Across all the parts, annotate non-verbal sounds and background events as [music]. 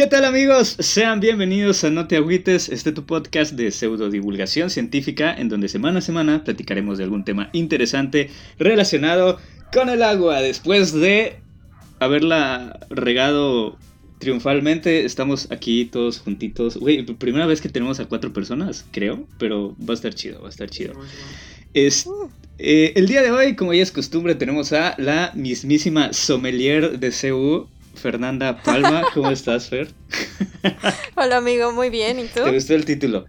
¿Qué tal amigos? Sean bienvenidos a No te agüites, este tu podcast de pseudo divulgación científica en donde semana a semana platicaremos de algún tema interesante relacionado con el agua. Después de haberla regado triunfalmente, estamos aquí todos juntitos. Güey, primera vez que tenemos a cuatro personas, creo, pero va a estar chido, va a estar chido. Es, eh, el día de hoy, como ya es costumbre, tenemos a la mismísima sommelier de CU, Fernanda Palma. [laughs] ¿Cómo estás, Fer? Hola, amigo, muy bien. ¿Y tú? ¿Te gustó el título?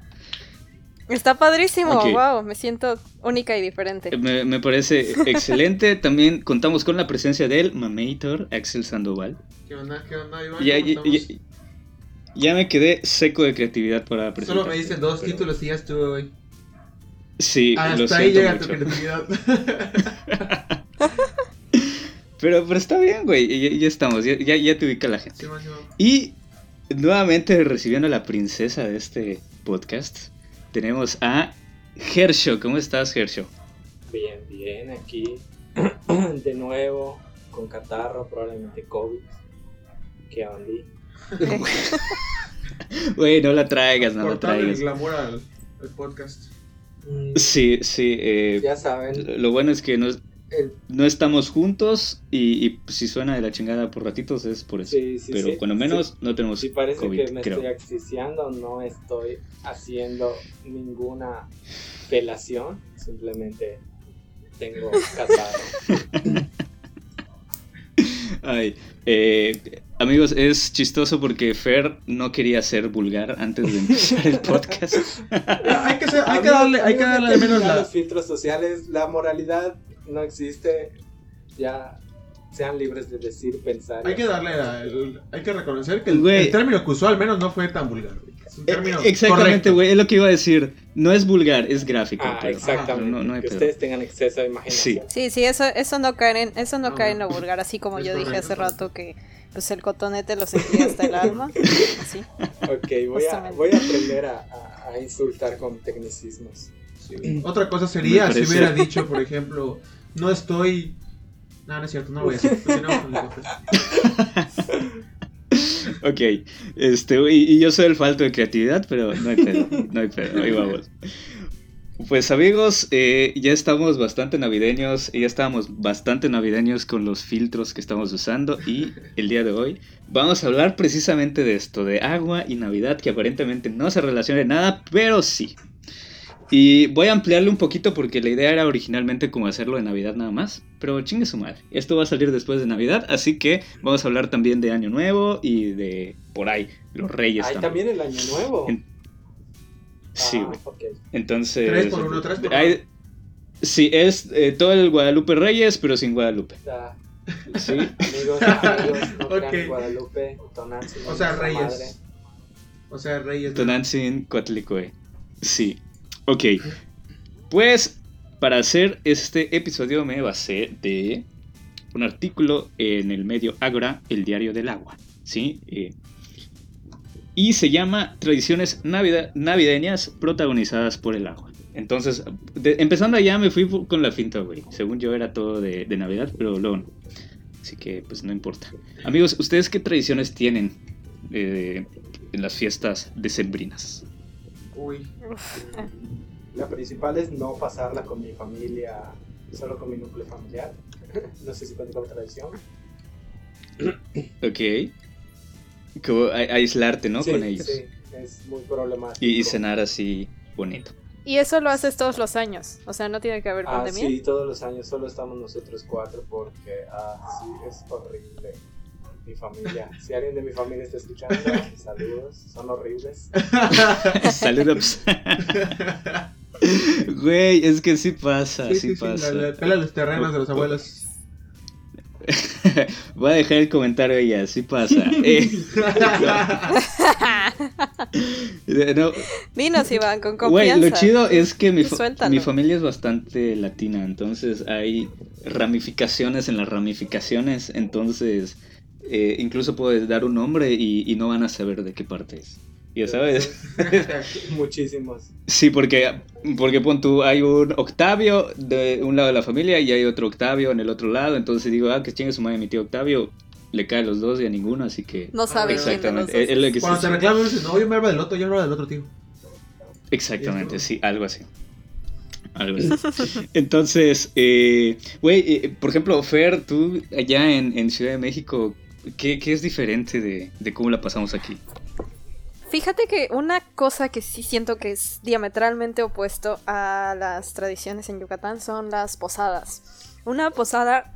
Está padrísimo, wow, me siento única y diferente. Me, parece excelente. También contamos con la presencia del Mamator, Axel Sandoval. ¿Qué onda? ¿Qué onda, Iván? Ya, ya, me quedé seco de creatividad para presentar. Solo me dicen dos títulos y ya estuve hoy. Sí, Hasta ahí llega tu creatividad. [laughs] [laughs] pero, pero está bien, güey. Ya, estamos, ya, ya, te ubica la gente. y nuevamente recibiendo a la princesa de este podcast, tenemos a Gersho. ¿Cómo estás, Gersho? Bien, bien, aquí [clears throat] de nuevo con catarro, probablemente COVID. ¿Qué onda? [laughs] Güey, no la traigas, no la traigas. el glamour al podcast. Mm. Sí, sí. Eh, ya saben. Lo bueno es que no, no estamos juntos y, si suena de la chingada por ratitos es por eso. Pero cuando menos no tenemos. Si parece que me estoy asfixiando, no estoy haciendo ninguna pelación, simplemente tengo catarro. [laughs] Ay, eh, amigos, es chistoso porque Fer no quería ser vulgar antes de empezar el podcast. [laughs] hay, que hay, que darle, hay que darle menos los filtros sociales, la moralidad no existe. Ya sean libres de decir, pensar. Hay que darle, hay que reconocer que el, término que usó al menos no fue tan vulgar. Eh, exactamente, güey, es lo que iba a decir. No es vulgar, es gráfico. Ah, exactamente. que ustedes tengan exceso de imaginación. Sí, sí, eso, eso no cae en, eso no cae en lo vulgar, así como yo dije hace rato que pues el cotonete lo sentía hasta el alma. Así. Ok, voy a, voy a aprender a, a, insultar con tecnicismos. Otra cosa sería si hubiera dicho, por ejemplo, no estoy. No, no es cierto, no lo voy a decir. [laughs] ok, este, y, yo soy el falto de creatividad, pero no hay pedo, no hay pedo, ahí vamos. Pues amigos, eh, ya estamos bastante navideños, ya estábamos bastante navideños con los filtros que estamos usando y el día de hoy vamos a hablar precisamente de esto, de agua y Navidad, que aparentemente no se relaciona en nada, pero sí, y voy a ampliarle un poquito porque la idea era originalmente como hacerlo de Navidad nada más. Pero chingue su madre. Esto va a salir después de Navidad, así que vamos a hablar también de Año Nuevo y de por ahí, los Reyes. ¿Hay también, el Año Nuevo? Sí, ah, güey. Entonces. Tres por uno, tres por uno. Sí, es eh, todo el Guadalupe Reyes, pero sin Guadalupe. Sí. Amigos, [laughs] amigos, [laughs] no okay. Guadalupe, Tonantzin. O sea, Reyes. O sea, Reyes. Tonantzin, Coatlicue. Sí. Ok, pues para hacer este episodio me basé de un artículo en el medio Agora, el diario del agua, ¿sí? Eh, y se llama Tradiciones navideñas protagonizadas por el agua. Entonces, empezando allá me fui con la finta, güey. Según yo era todo de, Navidad, pero luego no. Así que, pues no importa. Amigos, ¿ustedes qué tradiciones tienen eh, en las fiestas decembrinas? Uy. [laughs] La principal es no pasarla con mi familia, solo con mi núcleo familiar. No sé si cuenta como tradición. [coughs] Ok. Como aislarte, ¿no? con ellos. Sí, es muy problemático. Y, cenar así bonito. Y eso lo haces todos los años, o sea, no tiene que haber ah, pandemia. Sí, todos los años, solo estamos nosotros cuatro porque, ah, sí, es horrible mi familia. Si alguien de mi familia está escuchando, saludos, son horribles. [laughs] saludos. Güey, es que sí pasa, sí, pasa. pela los terrenos de los abuelos. [laughs] Voy a dejar el comentario ya, sí pasa. [laughs] Eh, Dinos, Iván, con confianza. Güey, lo chido es que mi, mi familia es bastante latina, entonces hay ramificaciones en las ramificaciones, entonces eh, incluso puedes dar un nombre y, no van a saber de qué parte es. Ya sabes. [laughs] Muchísimos. Sí, porque, porque pon tú, hay un Octavio de un lado de la familia y hay otro Octavio en el otro lado. Entonces digo, ah, que chingue su madre mi tío Octavio. le cae a los dos y a ninguno, así que... No sabe quién de los Exactamente. dos es- es lo es. que Cuando te reclaman, dices, no, yo me hablo del otro, yo me hablo del otro, tío. Exactamente, sí, algo así. Algo así. [laughs] Entonces, eh, güey, eh, por ejemplo, Fer, tú allá en, en Ciudad de México, ¿qué, qué es diferente de, de cómo la pasamos aquí? Fíjate que una cosa que sí siento que es diametralmente opuesto a las tradiciones en Yucatán son las posadas. Una posada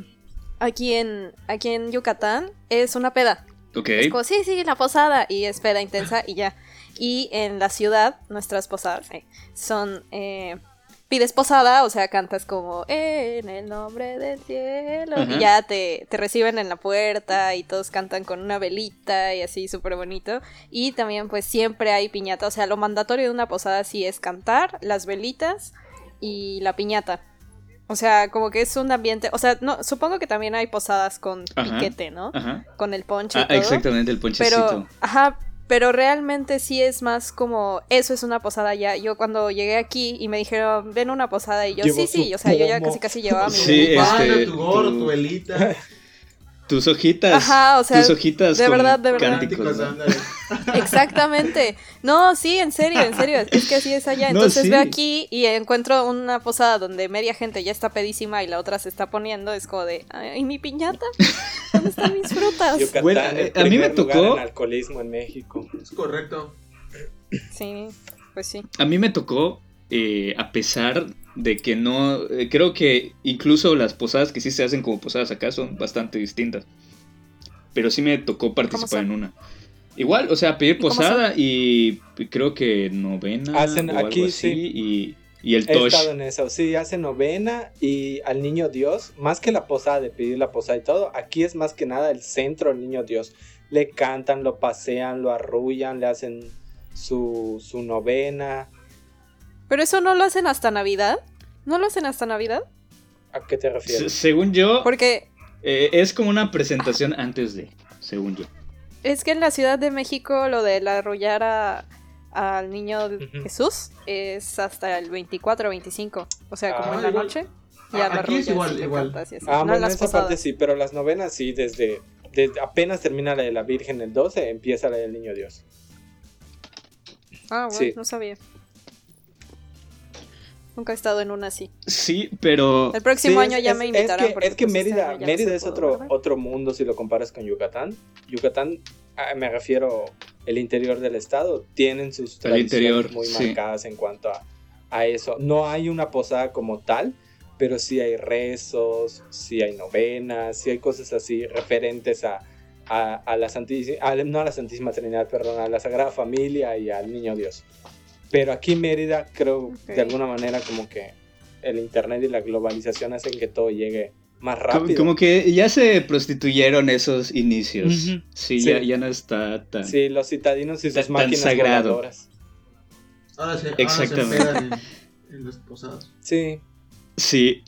[clears throat] aquí en, aquí en Yucatán es una peda. Ok. Es como, sí, sí, la posada. Y es peda intensa y ya. Y en la ciudad, nuestras posadas eh, son. eh, pides posada, o sea, cantas como en el nombre del cielo. Y ya te, te reciben en la puerta y todos cantan con una velita y así, súper bonito. Y también, pues siempre hay piñata. O sea, lo mandatorio de una posada sí es cantar, las velitas y la piñata. O sea, como que es un ambiente. O sea, no, supongo que también hay posadas con Ajá. piquete, ¿no? Ajá. Con el ponche y Ah, todo. exactamente, el ponchecito. Pero, ajá, pero realmente sí es más como, eso es una posada ya. Yo cuando llegué aquí y me dijeron, ven una posada, y yo, Llevo sí, sí, o sea, yo ya casi casi llevaba mi [laughs] Sí, este, pana, tu gorro, tu- tu velita. [laughs] Tus hojitas. Ajá, o sea, tus hojitas de con verdad, de verdad. cánticos, ¿no? Exactamente. No, sí, en serio, en serio. Es que así es allá. No, Entonces sí. veo aquí y encuentro una posada donde media gente ya está pedísima y la otra se está poniendo. Es como de, ¿y mi piñata? ¿Dónde están mis frutas? Yucatán, Bueno, el eh, a mí me tocó- en alcoholismo en México. Es correcto. Sí, pues sí. A mí me tocó, eh, a pesar de que no. eh, creo que incluso las posadas que sí se hacen como posadas acá son bastante distintas. Pero sí me tocó participar en una. Igual, o sea, pedir ¿Y cómo posada y creo que novena Hacen o algo aquí, así. sí. Y, y el He tosh. estado en eso, sí, hace novena y al niño Dios, más que la posada, de pedir la posada y todo, aquí es más que nada el centro del niño Dios. Le cantan, lo pasean, lo arrullan, le hacen su, su novena. Pero eso no lo hacen hasta Navidad. ¿No lo hacen hasta Navidad? ¿A qué te Se- refieres? según yo, Porque eh, es como una presentación antes de. Según yo. es que en la Ciudad de México lo de la arrullar a- al niño. Jesús es hasta el 24 o 25. O sea, como Ah, en la igual. noche. Ah, Ya la aquí es igual, y le igual. cantas y. Ah, no en bueno, esa parte posadas. sí, pero las novenas sí, desde, desde apenas termina la de la Virgen el 12, empieza la del niño Dios. Ah, bueno, Sí. no sabía. Nunca he estado en una así. Sí, pero. El próximo Sí, año es- ya es- me es invitarán. que- Es que, pues, este Mérida, ya no Mérida se es otro, otro mundo si lo comparas con Yucatán. Yucatán, ah, me refiero el interior del estado, tienen sus El tradiciones interior, muy sí. marcadas en cuanto a, a eso. No hay una posada como tal, pero sí hay rezos, sí hay novenas, sí hay cosas así referentes a, a, a la Santísima, a- no a la Santísima Trinidad, perdón, a la Sagrada Familia y al Niño Dios. Pero aquí en Mérida creo Ok. de alguna manera como que el internet y la globalización hacen que todo llegue más rápido. como que ya se prostituyeron esos inicios. Sí, Sí. Ya, ya no está tan. Sí, los citadinos y sus máquinas sagrado. voladoras. Ahora se, ahora se Exactamente. en, en las posadas. Sí. Sí.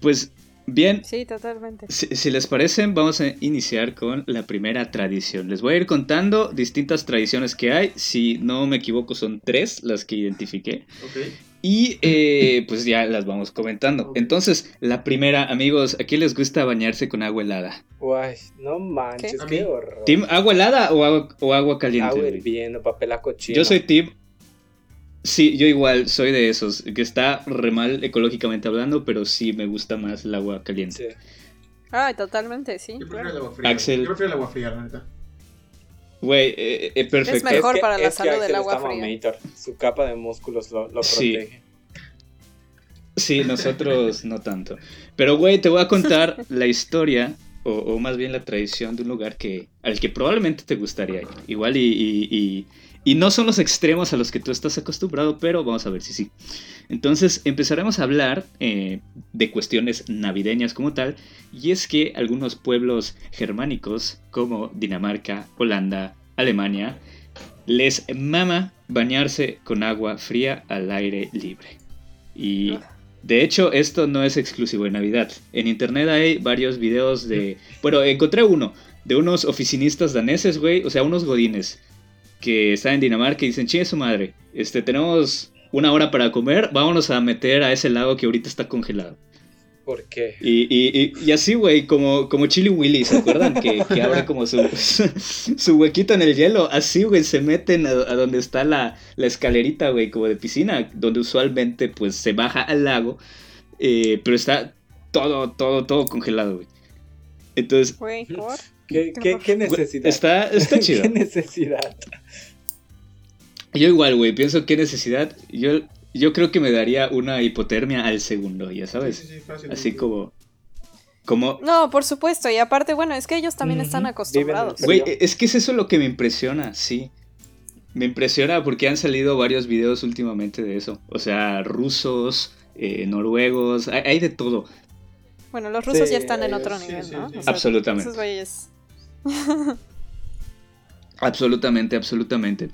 Pues bien, Sí, totalmente. si, si les parecen, vamos a iniciar con la primera tradición. Les voy a ir contando distintas tradiciones que hay. Si no me equivoco, son tres las que identifiqué. Ok. Y eh, pues ya las vamos comentando. Entonces, la primera, amigos, ¿a quién les gusta bañarse con agua helada? Guay, no manches, ¿Qué? horror. ¿Team agua helada o agua, o agua caliente? Agua hirviendo, papel a cochino. Yo soy Team. Sí, yo igual soy de esos, que está re mal ecológicamente hablando, pero sí me gusta más el agua caliente. Sí. Ay, totalmente, sí. Yo prefiero claro. el agua fría. Axel. Yo prefiero el agua fría, la neta. Güey, eh, eh, perfecto. Es mejor para la salud del agua está fría. mamator. Su capa de músculos lo, lo Sí. protege. Sí, nosotros no tanto. Pero, güey, te voy a contar [laughs] la historia, o, o más bien la tradición de un lugar que al que probablemente te gustaría ir. Igual y, y, y- y no son los extremos a los que tú estás acostumbrado, pero vamos a ver si sí. Entonces empezaremos a hablar eh, de cuestiones navideñas como tal, y es que algunos pueblos germánicos como Dinamarca, Holanda, Alemania, les mama bañarse con agua fría al aire libre. Y de hecho, esto no es exclusivo de Navidad. En internet hay varios videos de. Bueno, encontré uno de unos oficinistas daneses, güey. O sea, unos godines que están en Dinamarca y dicen: Chingue su madre, este, tenemos una hora para comer. Vámonos a meter a ese lago que ahorita está congelado. ¿Por qué? Y, y, y, así, güey, como, como Chili Willy, ¿se acuerdan? Que, que [laughs] abre como su, su, huequito en el hielo. Así, güey, se meten a, donde está la, la escalerita, güey, como de piscina, donde usualmente, pues, se baja al lago. Eh, pero está todo, todo, todo congelado, güey. Entonces... ¿Qué, qué, qué necesidad? Está, está [laughs] chido. ¿Qué necesidad? Yo igual, güey, pienso qué necesidad. Yo yo creo que me daría una hipotermia al segundo, ya sabes. Sí, sí, fácil, Así como, como... No, por supuesto. Y aparte, bueno, es que ellos también están acostumbrados. Güey, es que es eso lo que me impresiona, sí. Me impresiona porque han salido varios videos últimamente de eso. O sea, rusos, eh, noruegos, hay, de todo. Bueno, los rusos ya están en otro nivel, ¿no? absolutamente. absolutamente, absolutamente.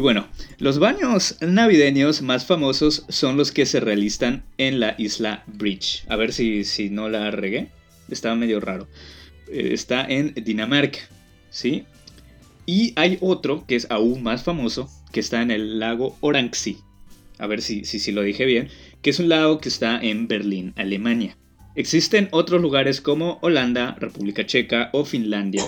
Y bueno, los baños navideños más famosos son los que se realizan en la isla Bridge. A ver si, si no la regué. Estaba medio raro. Eh, está en Dinamarca, ¿sí? Y hay otro que es aún más famoso, que está en el lago Orangsee. A ver si, si, si lo dije bien. Que es un lago que está en Berlín, Alemania. Existen otros lugares como Holanda, República Checa o Finlandia,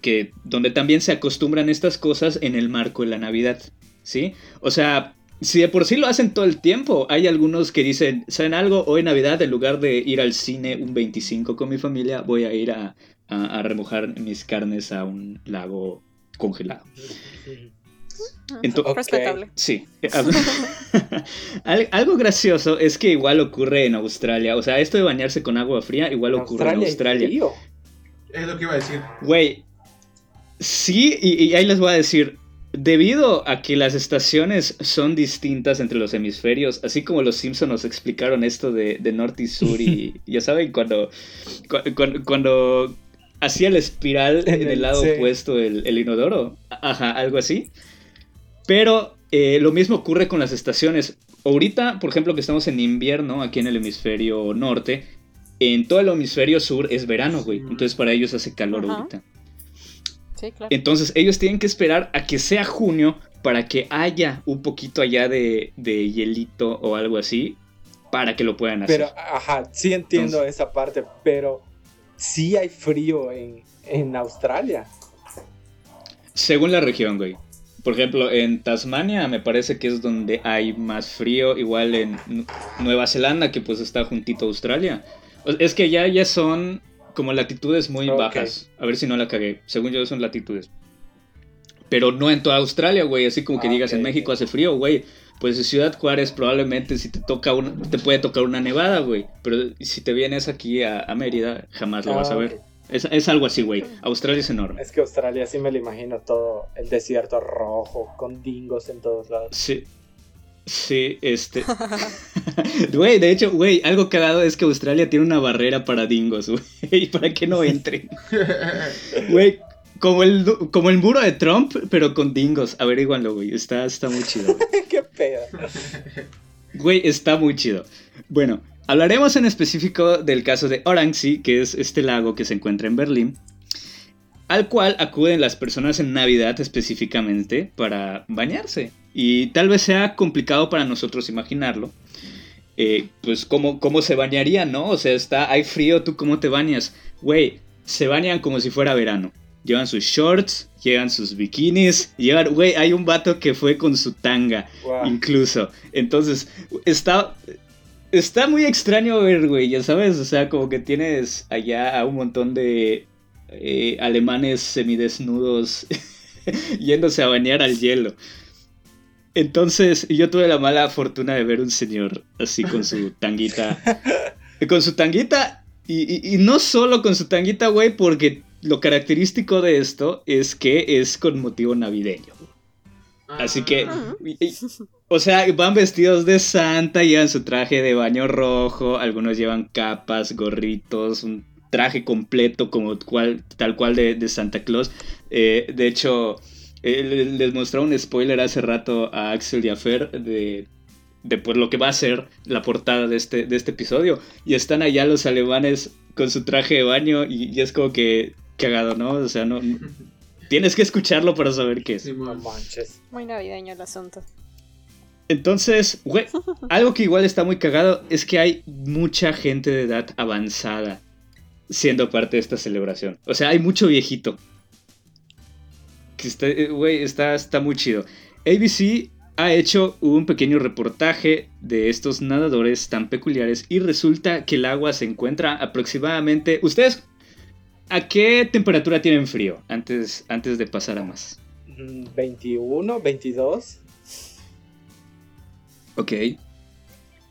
que, donde también se acostumbran estas cosas en el marco de la Navidad, ¿sí? O sea, si de por sí lo hacen todo el tiempo, hay algunos que dicen, ¿saben algo? Hoy Navidad, en lugar de ir al cine un 25 con mi familia, voy a ir a, a remojar mis carnes a un lago congelado. Respetable. Sí. [laughs] [laughs] Algo gracioso es que igual ocurre en Australia. O sea, esto de bañarse con agua fría igual ocurre en Australia. Es lo que iba a decir. Güey. Sí, y, ahí les voy a decir. Debido a que las estaciones son distintas entre los hemisferios, así como los Simpsons nos explicaron esto de, norte y sur, y [laughs] ya saben, cuando, cuando, hacía la espiral en, el, lado opuesto el, el, inodoro, ajá, algo así. Pero eh, lo mismo ocurre con las estaciones. Ahorita, por ejemplo, que estamos en invierno aquí en el hemisferio norte, en todo el hemisferio sur es verano, güey. Entonces para ellos hace calor ahorita. Sí, claro. Entonces ellos tienen que esperar a que sea junio para que haya un poquito allá de, hielito o algo así para que lo puedan hacer. Pero, ajá, sí entiendo esa parte, pero sí hay frío en, en Australia. Según la región, güey. Por ejemplo, en Tasmania me parece que es donde hay más frío, igual en Nueva Zelanda, que pues está juntito a Australia. Es que ya, ya son como latitudes muy bajas. A ver si no la cagué. Según yo son latitudes. Pero no en toda Australia, güey. Así como que ah, digas, en México hace frío, güey. Pues en Ciudad Juárez probablemente si te toca una, te puede tocar una nevada, güey. Pero si te vienes aquí a, Mérida, jamás lo vas a ah, ver. Es, algo así, güey. Australia es enorme. Es que Australia sí me lo imagino todo, el desierto rojo, con dingos en todos lados. Sí. Sí, este. [laughs] Güey, de hecho, güey, algo cagado es que Australia tiene una barrera para dingos, güey, [laughs] para que no entren. [laughs] Güey, como el, como el muro de Trump, pero con dingos. Averíguanlo, güey. Está, está muy chido. Qué pedo. Güey, está muy chido. Bueno, Hablaremos en específico del caso de Orangsee, que es este lago que se encuentra en Berlín, al cual acuden las personas en Navidad específicamente para bañarse. Y tal vez sea complicado para nosotros imaginarlo. Eh, pues cómo, cómo se bañarían, ¿no? O sea, está, hay frío, ¿tú cómo te bañas? Güey, se bañan como si fuera verano. Llevan sus shorts, llevan sus bikinis, llevan, güey, hay un vato que fue con su tanga, incluso. Entonces, está, está muy extraño ver, güey, ya sabes, o sea, como que tienes allá a un montón de eh, alemanes semidesnudos [laughs] yéndose a bañar al hielo. Entonces, yo tuve la mala fortuna de ver un señor así con su tanguita. [laughs] con su tanguita, y, y no solo con su tanguita, güey, porque lo característico de esto es que es con motivo navideño. Así que, ah. O sea, van vestidos de santa, llevan su traje de baño rojo, algunos llevan capas, gorritos, un traje completo como cual, tal cual de, Santa Claus. Eh, de hecho, eh, les mostré un spoiler hace rato a Axel y a Fer de, de pues, lo que va a ser la portada de este, de este episodio. Y están allá los alemanes con su traje de baño y, y es como que cagado, ¿no? O sea, no, [laughs] Tienes que escucharlo para saber qué es. Muy navideño el asunto. Entonces, güey, algo que igual está muy cagado es que hay mucha gente de edad avanzada siendo parte de esta celebración. O sea, hay mucho viejito. Que está, eh, güey, está, está muy chido. ABC ha hecho un pequeño reportaje de estos nadadores tan peculiares y resulta que el agua se encuentra aproximadamente... ¿Ustedes a qué temperatura tienen frío antes, antes de pasar a más? 21, 22. Ok.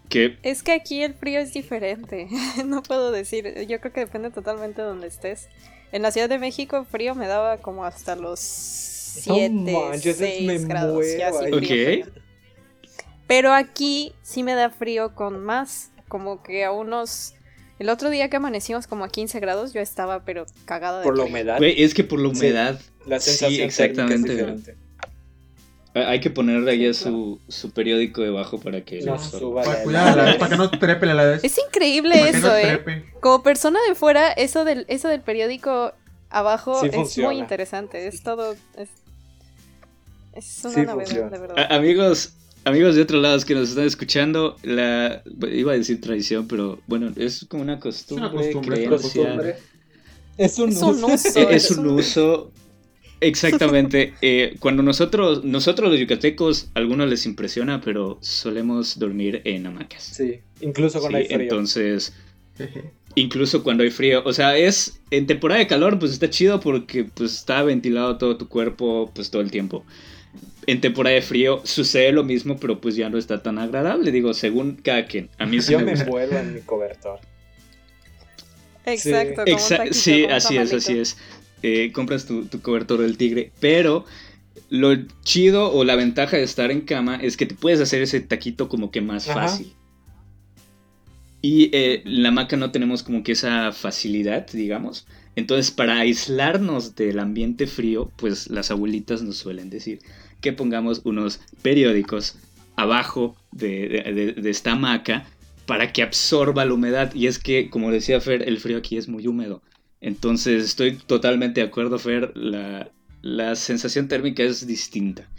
¿Qué? Es que aquí el frío es diferente. [laughs] no puedo decir. Yo creo que depende totalmente de donde estés. En la Ciudad de México frío me daba como hasta los 7, No manches, 6 me grados. ya así ahí. frío, Ok. frío. Pero aquí sí me da frío con más. Como que a unos... El otro día que amanecimos como a 15 grados, yo estaba pero cagada de Por la humedad. Es que por la Sí. humedad La Sí, sensación exactamente. es diferente. Ah, hay que ponerle ahí su, su periódico debajo para que... No, suba Para que no trepe la vez. Es increíble Para que no eso, ¿eh? Como persona de fuera, eso del, eso del periódico abajo Sí es funciona. muy interesante. Es todo. Es, es una Sí novedad, funciona. de verdad. A- amigos, amigos de otros lados que nos están escuchando, la iba a decir tradición, pero bueno, es como una costumbre, costumbre, es una creencia. Costumbre. Es un, Es un uso. [laughs] es un uso. Exactamente. eh, cuando nosotros, nosotros los yucatecos, a algunos les impresiona, pero solemos dormir en hamacas. Sí, incluso con Sí, el frío. entonces, incluso cuando hay frío, o sea, es en temporada de calor, pues está chido porque pues está ventilado todo tu cuerpo, pues todo el tiempo. En temporada de frío sucede lo mismo, pero pues ya no está tan agradable, digo, según cada quien. A mí sí Yo me me envuelvo en mi cobertor. Exacto, como un Exa- taquito, sí, como un así es, así es. Eh, compras tu, tu cobertor del tigre, pero lo chido o la ventaja de estar en cama es que te puedes hacer ese taquito como que más Ajá. fácil. Y eh, en la hamaca no tenemos como que esa facilidad, digamos. Entonces, para aislarnos del ambiente frío, pues las abuelitas nos suelen decir que pongamos unos periódicos abajo de, de- de- de esta hamaca para que absorba la humedad. Y es que, como decía Fer, el frío aquí es muy húmedo. Entonces, estoy totalmente de acuerdo, Fer. La, la sensación térmica es distinta.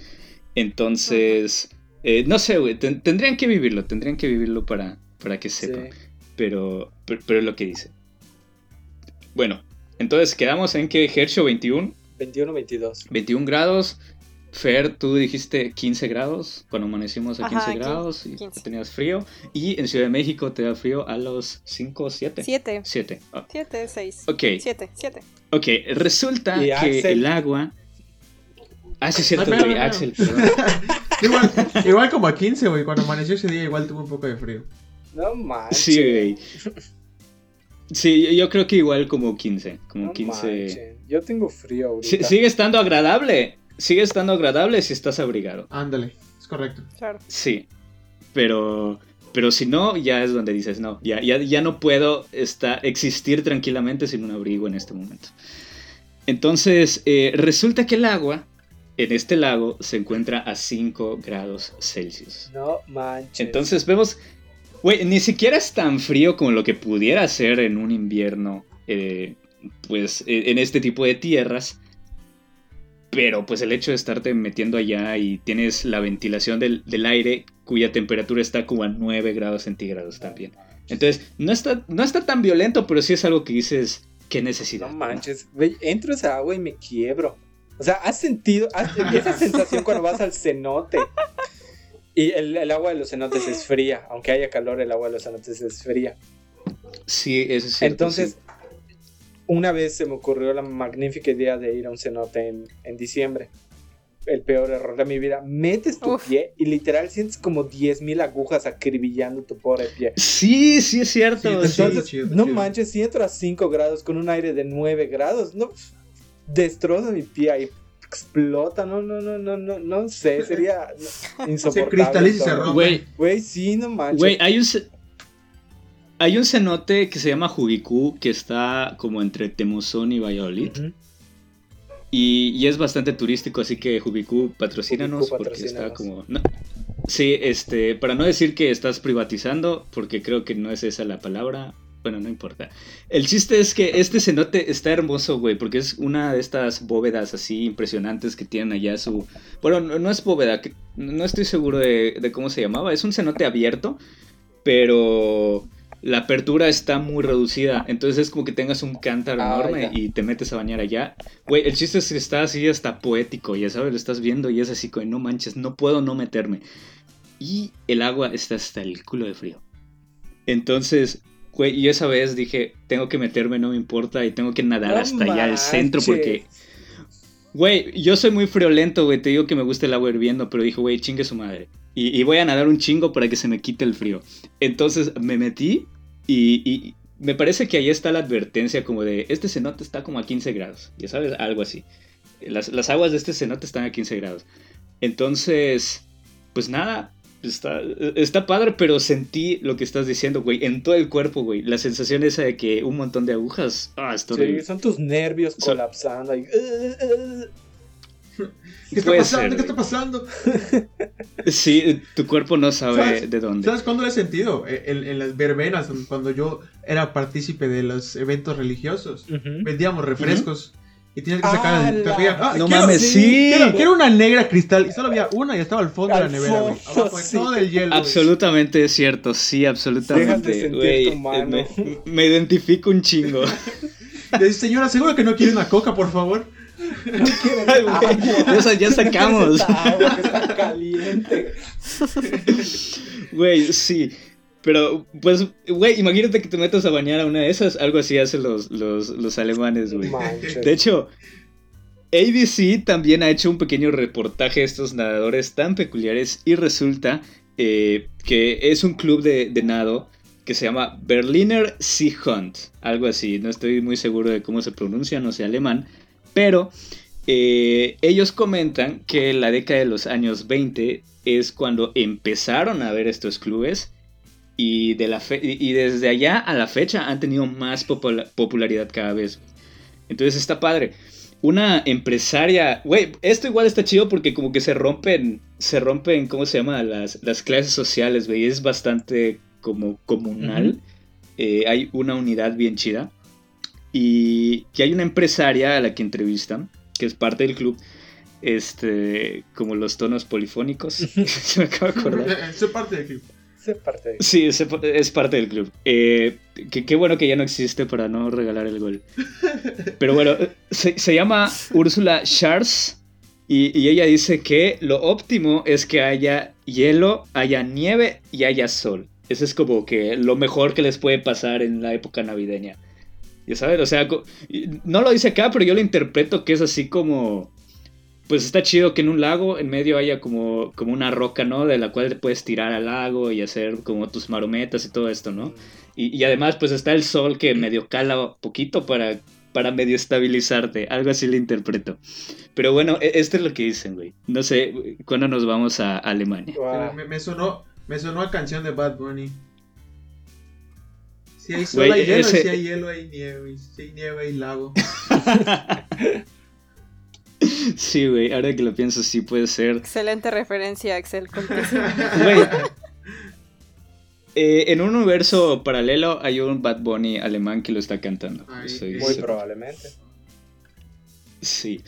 Entonces, eh, no sé, güey. ten- tendrían que vivirlo, tendrían que vivirlo para, para que Sí. sepan. Pero, pero, pero es lo que dice. Bueno, entonces quedamos en que Hershey 21, 21, 22. 21 grados. Fer, tú dijiste 15 grados cuando amanecimos a Ajá, 15 aquí, grados y 15. tenías frío. Y en Ciudad de México te da frío a los 5 o 7. Siete. 7. Siete, seis. Ok, Siete, siete. ok. Resulta Y que Axel. el agua. Ah, sí, es cierto, güey, espérame, Axel, perdón. [laughs] igual, igual como a 15, güey. Cuando amaneció ese día, igual tuve un poco de frío. No manches. Sí, güey. Sí, yo creo que igual como 15. Como No 15. manches. Yo tengo frío ahorita. Sí, sigue estando agradable. Sigue estando agradable si estás abrigado. Ándale, es correcto. Claro. Sí. Pero. Pero si no, ya es donde dices, no, ya, ya, ya no puedo estar, existir tranquilamente sin un abrigo en este momento. Entonces, eh, resulta que el agua en este lago se encuentra a 5 grados Celsius. No manches. Entonces vemos, güey, ni siquiera es tan frío como lo que pudiera ser en un invierno, eh, pues eh, en este tipo de tierras. Pero pues el hecho de estarte metiendo allá y tienes la ventilación del, del aire cuya temperatura está como a 9 grados centígrados también. Entonces, no está, no está tan violento, pero sí es algo que dices, qué necesidad. No manches. Güey, entro a esa agua y me quiebro. O sea, ¿has sentido has- [laughs] esa sensación cuando vas al cenote? Y el, el agua de los cenotes es fría. Aunque haya calor, el agua de los cenotes es fría. Sí, eso es cierto. Entonces, sí. Una vez se me ocurrió la magnífica idea de ir a un cenote en, en diciembre. El peor error de mi vida. Metes tu Uf. pie y literal sientes como 10.000 agujas acribillando tu pobre pie. Sí, sí es cierto. Sí, sí. Entonces, chido, no chido. manches, si entro a 5 grados con un aire de 9 grados, no destroza mi pie ahí, explota, no, no, no, no, no, no sé, sería [laughs] no, Se insoportable. cristaliza y se rompe. Güey, Güey, sí, no manches. Güey, hay un, hay un cenote que se llama Jubicú que está como entre Temuzón y Valladolid. Y, y es bastante turístico, así que Jubicú, patrocínanos Jubicú, porque está como... no. Sí, este, para no decir que estás privatizando, porque creo que no es esa la palabra, Bueno, no importa. El chiste es que este cenote está hermoso, güey, porque es una de estas bóvedas así impresionantes que tienen allá su... Bueno, no, es bóveda, no estoy seguro de, de cómo se llamaba. Es un cenote abierto, pero la apertura está muy reducida. Entonces es como que tengas un cántaro ah, enorme y te metes a bañar allá. Güey, el chiste es que está así hasta poético, ya sabes, lo estás viendo y es así como, no manches, no puedo no meterme. Y el agua está hasta el culo de frío. Entonces, güey, yo esa vez dije, tengo que meterme, no me importa, y tengo que nadar hasta allá al centro porque... Güey, yo soy muy friolento, güey, te digo que me gusta el agua hirviendo, pero dije, güey, chingue su madre. Y, y, voy a nadar un chingo para que se me quite el frío. Entonces me metí y, me parece que ahí está la advertencia como de, este cenote está como a 15 grados, ya sabes, algo así. Las, aguas de este cenote están a 15 grados. Entonces, pues nada, está, está padre, pero sentí lo que estás diciendo, güey, en todo el cuerpo, güey. La sensación esa de que un montón de agujas, ah, Sí, son tus nervios colapsando. Ahí. [laughs] ¿Qué está pasando? ¿Qué está pasando? [laughs] Sí, tu cuerpo no sabe de dónde. ¿Sabes cuándo lo he sentido? E, en, las verbenas, cuando yo era partícipe de los eventos religiosos, vendíamos refrescos. Y tienes que sacar el ah, No mames, sí. Quiero, una negra cristal. Y solo había una y estaba al fondo de la nevera, Abajo todo el hielo. Absolutamente es cierto, sí, absolutamente. me, me, identifico un chingo. [laughs] Le dice, señora, ¿seguro que no quiere una coca, por favor? No ya sacamos. [laughs] Güey, sí. Pero, pues, güey, imagínate que te metas a bañar a una de esas. Algo así hacen los, los, alemanes, güey. De hecho, ABC también ha hecho un pequeño reportaje de estos nadadores tan peculiares y resulta eh, que es un club de, de, nado que se llama Berliner Sea Hunt, algo así, no estoy muy seguro de cómo se pronuncia, no sé alemán, pero eh, ellos comentan que la década de los años 20 es cuando empezaron a ver estos clubes y, de la y desde allá a la fecha han tenido más popularidad cada vez. Entonces está padre. Una empresaria, güey, esto igual está chido porque como que se rompen, se rompen, ¿cómo se llama? Las, las clases sociales, güey, es bastante como comunal. Eh, hay una unidad bien chida. Y que hay una empresaria a la que entrevistan, que es parte del club, este, como los tonos polifónicos. [laughs] Se me acaba de acordar. Es parte del club. Sí, es, parte del club. Eh, qué bueno que ya no existe para no regalar el gol. Pero bueno, se, llama Úrsula Scharz y, y, ella dice que lo óptimo es que haya hielo, haya nieve y haya sol. Eso es como que lo mejor que les puede pasar en la época navideña. Ya sabes, o sea, no lo dice acá, pero yo lo interpreto que es así como. Pues está chido que en un lago en medio haya como, como una roca, ¿no? De la cual te puedes tirar al lago y hacer como tus marometas y todo esto, ¿no? Y, además, pues está el sol que medio cala poquito para, para medio estabilizarte. Algo así lo interpreto. Pero bueno, e, esto es lo que dicen, güey. No sé cuándo nos vamos a Alemania. Me, sonó, me sonó a canción de Bad Bunny. Si hay sol, hay hielo, si hay hielo, hay nieve. Si hay nieve, hay lago. [laughs] sí, güey, ahora que lo pienso, sí puede ser. Excelente referencia, Axel. [laughs] Güey. Eh, en un universo paralelo hay un Bad Bunny alemán que lo está cantando. muy probablemente. Sí.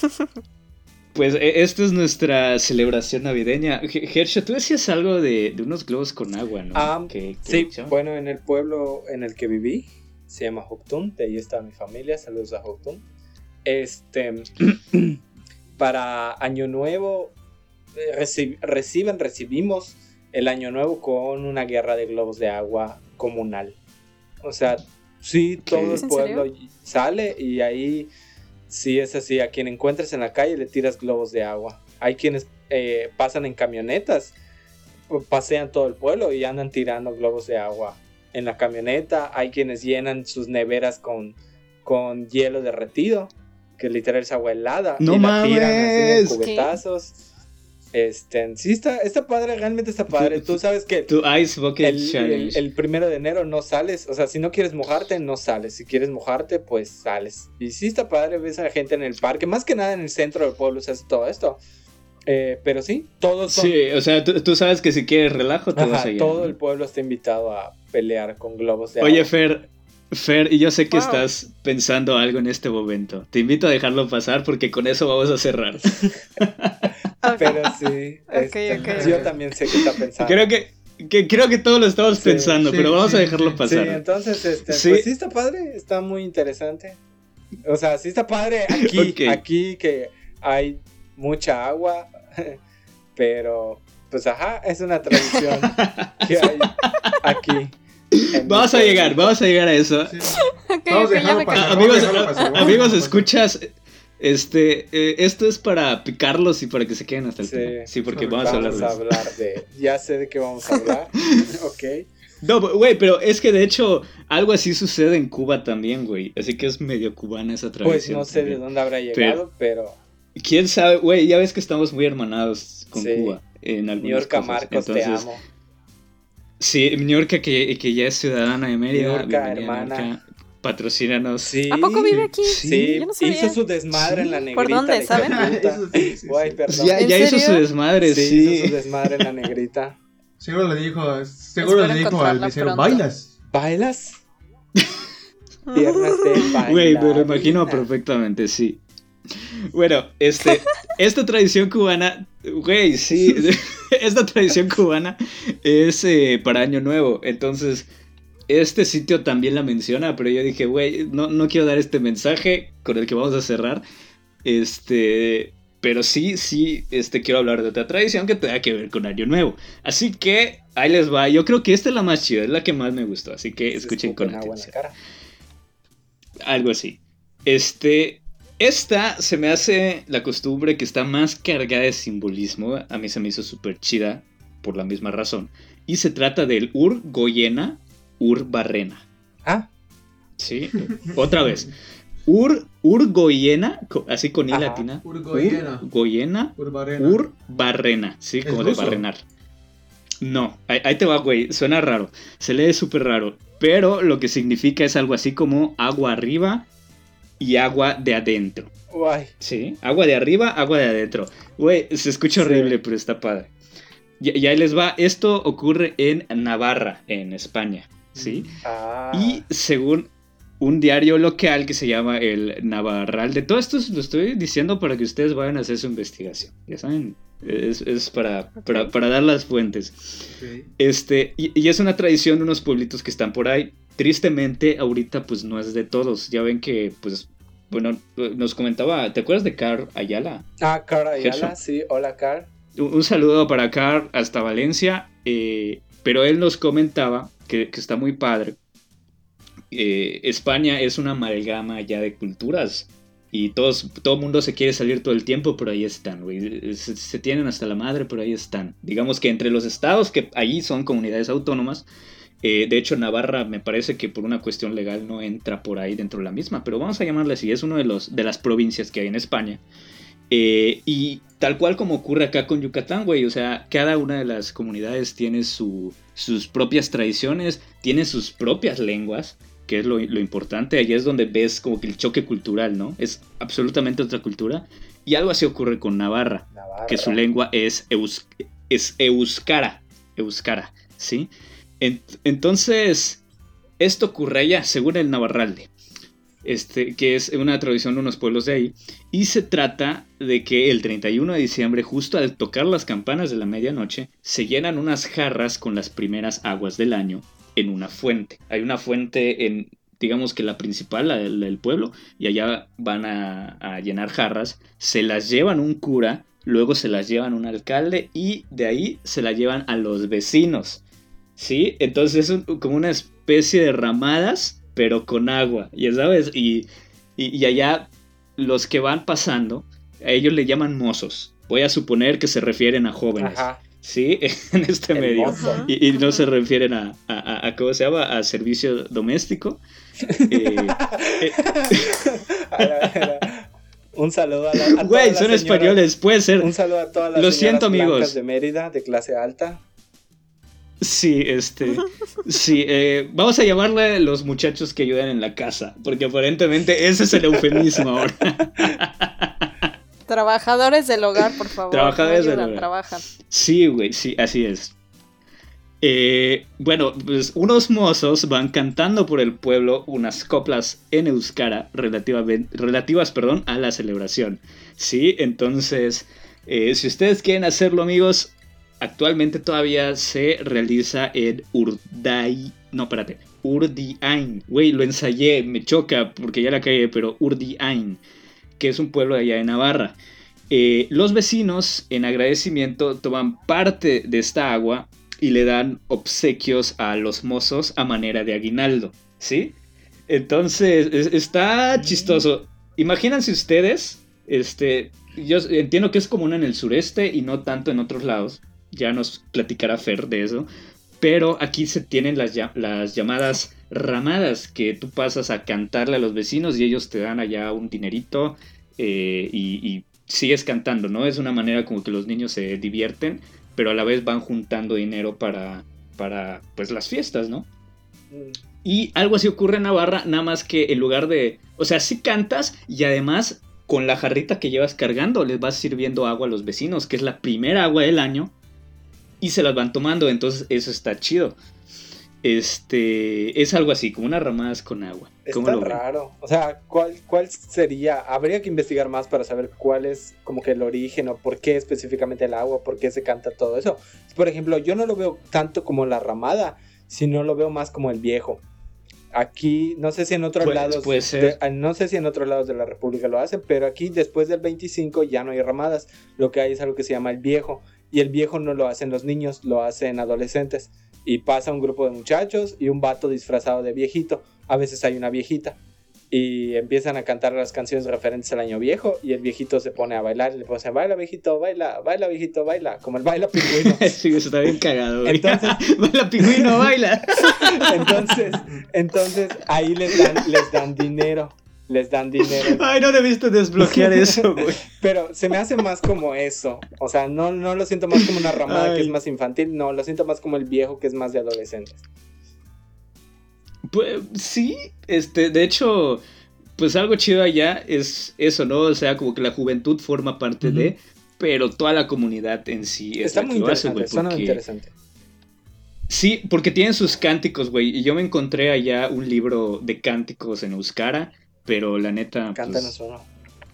[laughs] Pues e, esta es nuestra celebración navideña. Gersha, tú decías algo de, unos globos con agua, ¿no? Ah, sí, bueno, en el pueblo en el que viví, se llama Hoctun, de ahí está mi familia, saludos a Hoctun. Este, [clears throat] para Año Nuevo, eh, reciben, recibimos el Año Nuevo con una guerra de globos de agua comunal. O sea, sí, todo el pueblo sale y ahí Sí, es así. A quien encuentres en la calle le tiras globos de agua. Hay quienes eh, pasan en camionetas, pasean todo el pueblo y andan tirando globos de agua en la camioneta. Hay quienes llenan sus neveras con, con hielo derretido, que literal es agua helada. No y la tiran en cubetazos. Este, sí está, está padre, realmente está padre. Tú sabes que tu Ice Bucket el, El, primero de enero no sales, o sea, si no quieres mojarte, no sales. Si quieres mojarte, pues sales. Y sí está padre, ves a la gente en el parque, más que nada en el centro del pueblo se hace todo esto. Eh, pero sí, todos son... Sí, o sea, tú, sabes que si quieres relajo, te vas a Todo el pueblo está invitado a pelear con globos de Oye, Fer, Fer, y yo sé que estás pensando algo en este momento. Te invito a dejarlo pasar porque con eso vamos a cerrar. [laughs] Pero sí, este, yo también sé que está pensando. Creo que, creo que todos lo estamos pensando, pero vamos a dejarlo pasar. Sí, entonces, este, pues sí está padre, está muy interesante. O sea, sí está padre aquí, aquí que hay mucha agua, [laughs] pero pues ajá, es una tradición [laughs] que hay aquí. [laughs] Vamos a llegar, vamos a llegar a eso. Amigos, amigos, escuchas. Este, eh, esto es para picarlos y para que se queden hasta el sí, final. Sí, porque vamos, a hablar, de, hablar de, Ya sé de qué vamos a hablar. [laughs] ok. No, güey, pero es que de hecho algo así sucede en Cuba también, güey. Así que es medio cubana esa tradición. Pues no sé de dónde habrá llegado, pero... Quién sabe, güey, ya ves que estamos muy hermanados con Cuba en algunas New York, Marcos, te amo. Sí, Niurka que, que ya es ciudadana de Mérida. Niurka, hermana. patrocínanos. Sí. ¿A poco vive aquí? Sí, Yo no hizo su desmadre en la negrita. ¿Por dónde, saben? Guay, perdón. Ya, ya hizo su desmadre, sí. hizo su desmadre en la negrita. Seguro le dijo, seguro le dijo al mesero, ¿bailas? ¿Bailas? [laughs] Piernas de bailar. Güey, me lo imagino perfectamente, sí. Bueno, este, esta tradición cubana, güey, sí, [laughs] [laughs] esta tradición cubana es eh, para Año Nuevo, entonces este sitio también la menciona, pero yo dije, güey, no, no quiero dar este mensaje con el que vamos a cerrar, este, pero sí, sí, este, quiero hablar de otra tradición que tenga que ver con Año Nuevo, así que ahí les va, yo creo que esta es la más chida, es la que más me gustó, así que escuchen con atención. Algo así. Este, esta se me hace la costumbre que está más cargada de simbolismo. A mí se me hizo súper chida por la misma razón. Y se trata del Ur Goyena Ur Barrena. Ah. Sí, otra vez. Ur, Ur Goyena, así con I latina. Ur Goyena. Ur Goyena. Ur Barrena. Ur Barrena, sí, como de barrenar. No, ahí, te va, güey. Suena raro. Se lee súper raro. Pero lo que significa es algo así como agua arriba, y agua de adentro. Guay. Sí, agua de arriba, agua de adentro. Güey, se escucha horrible, pero está padre. Y, ahí les va, esto ocurre en Navarra, en España, ¿sí? Ah. Y según un diario local que se llama el Navarral, de todo esto lo estoy diciendo para que ustedes vayan a hacer su investigación, ya saben, es, para, para, dar las fuentes. Este, y, y, es una tradición de unos pueblitos que están por ahí. Tristemente, ahorita pues no es de todos. Ya ven que pues bueno, nos comentaba, ¿te acuerdas de Car Ayala? Ah, Car Ayala, sí, hola Car. Un, saludo para Car hasta Valencia, eh, pero él nos comentaba que, está muy padre. Eh, España es una amalgama ya de culturas y todos, todo el mundo se quiere salir todo el tiempo, pero ahí están, güey. Se, se, tienen hasta la madre, pero ahí están. Digamos que entre los estados que allí son comunidades autónomas, eh, de hecho, Navarra me parece que por una cuestión legal no entra por ahí dentro de la misma, pero vamos a llamarle así, es una de, los, de las provincias que hay en España. Eh, y tal cual como ocurre acá con Yucatán, güey, o sea, cada una de las comunidades tiene sus propias tradiciones, tiene sus propias lenguas, que es lo, importante, ahí es donde ves como que el choque cultural, ¿no? Es absolutamente otra cultura. Y algo así ocurre con Navarra, que su lengua es, es euskara, euskara, ¿sí? Entonces, esto ocurre allá, según el Navarralde, este, que es una tradición de unos pueblos de ahí, y se trata de que el 31 de diciembre, justo al tocar las campanas de la medianoche, se llenan unas jarras con las primeras aguas del año en una fuente. Hay una fuente en, digamos que la principal, la del, pueblo, y allá van a, a llenar jarras, se las llevan un cura, luego se las llevan un alcalde y de ahí se las llevan a los vecinos. ¿Sí? Entonces es como una especie de ramadas, pero con agua, ya sabes, y, y, allá los que van pasando, a ellos le llaman mozos. Voy a suponer que se refieren a jóvenes. ¿sí? [laughs] En este medio. Y, no se refieren a, a, ¿cómo se llama? A servicio doméstico. [laughs] Eh, eh, un saludo a la. Güey, son españoles, puede ser. Un saludo a todas las Lo siento, amigos. de Mérida, de clase alta. Sí, este. Sí, eh, vamos a llamarle los muchachos que ayudan en la casa, porque aparentemente ese es el eufemismo ahora. [laughs] Trabajadores del hogar, por favor. Trabajadores del hogar. Trabajan. Sí, güey, sí, así es. Eh, bueno, pues unos mozos van cantando por el pueblo unas coplas en euskara relativas perdón, a la celebración. Sí, entonces, eh, si ustedes quieren hacerlo, amigos, actualmente todavía se realiza en Urday. No, espérate. Urdiain. Güey, lo ensayé, me choca porque ya la caí, pero Urdiain, que es un pueblo allá de Navarra. Eh, los vecinos, en agradecimiento, toman parte de esta agua y le dan obsequios a los mozos a manera de aguinaldo, ¿sí? Entonces, está chistoso. Imagínense ustedes, este, yo entiendo que es común en el sureste y no tanto en otros lados, ya nos platicará Fer de eso, pero aquí se tienen las, las llamadas ramadas que tú pasas a cantarle a los vecinos y ellos te dan allá un dinerito eh, y, y sigues cantando, ¿no? Es una manera como que los niños se divierten pero a la vez van juntando dinero para, para pues las fiestas, ¿no? Mm. Y algo así ocurre en Navarra, nada más que en lugar de, o sea, sí cantas y además con la jarrita que llevas cargando les vas sirviendo agua a los vecinos, que es la primera agua del año, y se las van tomando, entonces eso está chido. Este, es algo así, como unas ramadas con agua. Está raro. O sea, ¿cuál, ¿cuál sería? Habría que investigar más para saber cuál es como que el origen o por qué específicamente el agua, por qué se canta todo eso. Por ejemplo, yo no lo veo tanto como la ramada, sino lo veo más como el viejo. Aquí, no sé si en otros lados, ah, no sé si en otros lados de la República lo hacen, pero aquí después del 25 ya no hay ramadas. Lo que hay es algo que se llama el viejo. Y el viejo no lo hacen los niños, lo hacen adolescentes y pasa un grupo de muchachos y un vato disfrazado de viejito. A veces hay una viejita. Y empiezan a cantar las canciones referentes al año viejo y el viejito se pone a bailar y le pone, baila viejito, baila, baila viejito, baila, como el baila pingüino. [laughs] sí, eso está bien cagado. Entonces, [laughs] baila pingüino, baila. [laughs] entonces, entonces ahí les dan, les dan dinero les dan dinero. [laughs] Ay, no debiste desbloquear [laughs] eso, güey. Pero se me hace más como eso. O sea, no, no lo siento más como una ramada que es más infantil. No, lo siento más como el viejo que es más de adolescentes. Pues sí, este, de hecho, pues algo chido allá es eso, ¿no? O sea, como que la juventud forma parte de, pero toda la comunidad en sí es Está muy interesante, suena interesante. Sí, porque tienen sus cánticos, güey. Y yo me encontré allá un libro de cánticos en Euskara pero la neta. Pues, Cántanos uno.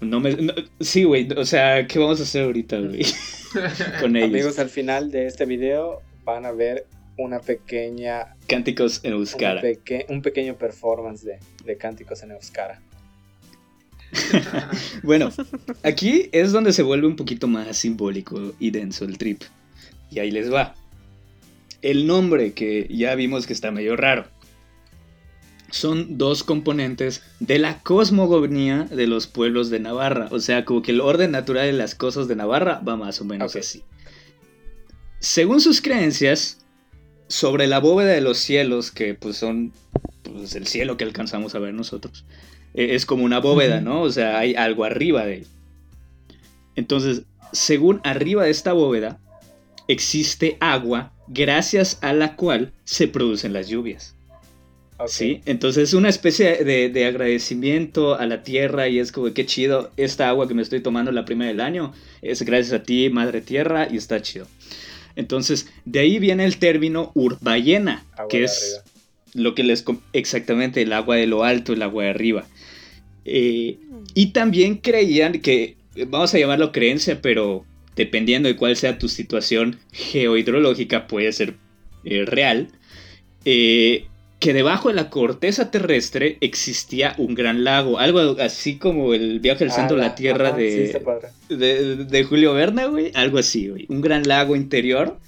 No me, sí, güey. O sea, ¿qué vamos a hacer ahorita, [laughs] güey? [laughs] Con ellos. Amigos, al final de este video van a ver una pequeña. Cánticos en Euskara. Un, pequeño performance de, de cánticos en Euskara. [laughs] bueno, aquí es donde se vuelve un poquito más simbólico y denso el trip. Y ahí les va. El nombre que ya vimos que está medio raro son dos componentes de la cosmogonía de los pueblos de Navarra. O sea, como que el orden natural de las cosas de Navarra va más o menos así. Según sus creencias, sobre la bóveda de los cielos, que pues son pues, el cielo que alcanzamos a ver nosotros, e, es como una bóveda, ¿no? O sea, hay algo arriba de él. Entonces, según arriba de esta bóveda, existe agua gracias a la cual se producen las lluvias. Sí, entonces es una especie de, agradecimiento a la tierra y es como qué chido, esta agua que me estoy tomando la primera del año es gracias a ti, madre tierra, y está chido. Entonces, de ahí viene el término urballena, que es lo que les... Exactamente, el agua de lo alto, el agua de arriba. Eh, y también creían que, vamos a llamarlo creencia, pero dependiendo de cuál sea tu situación geohidrológica, puede ser eh, real. Eh, que debajo de la corteza terrestre existía un gran lago, algo así como el viaje al centro de la Tierra de, de, Julio Verne, güey, algo así, güey, un gran lago interior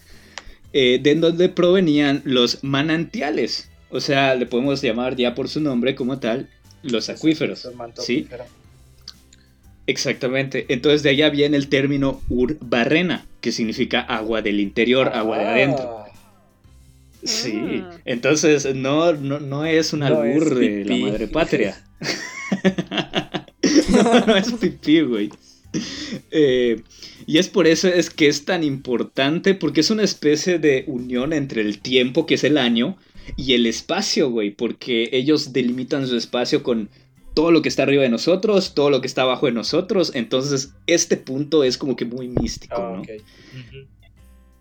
eh, de donde provenían los manantiales, o sea, le podemos llamar ya por su nombre como tal, los acuíferos, ¿sí? Exactamente, entonces de allá viene el término urbarrena, que significa agua del interior, agua de adentro. Ah. Sí, mm. entonces no, no, es un albur de la madre patria. [laughs] no, es pipí, güey. Eh, y es por eso es que es tan importante, porque es una especie de unión entre el tiempo, que es el año, y el espacio, güey, porque ellos delimitan su espacio con todo lo que está arriba de nosotros, todo lo que está abajo de nosotros. Entonces, este punto es como que muy místico, Ah, ¿no? ok.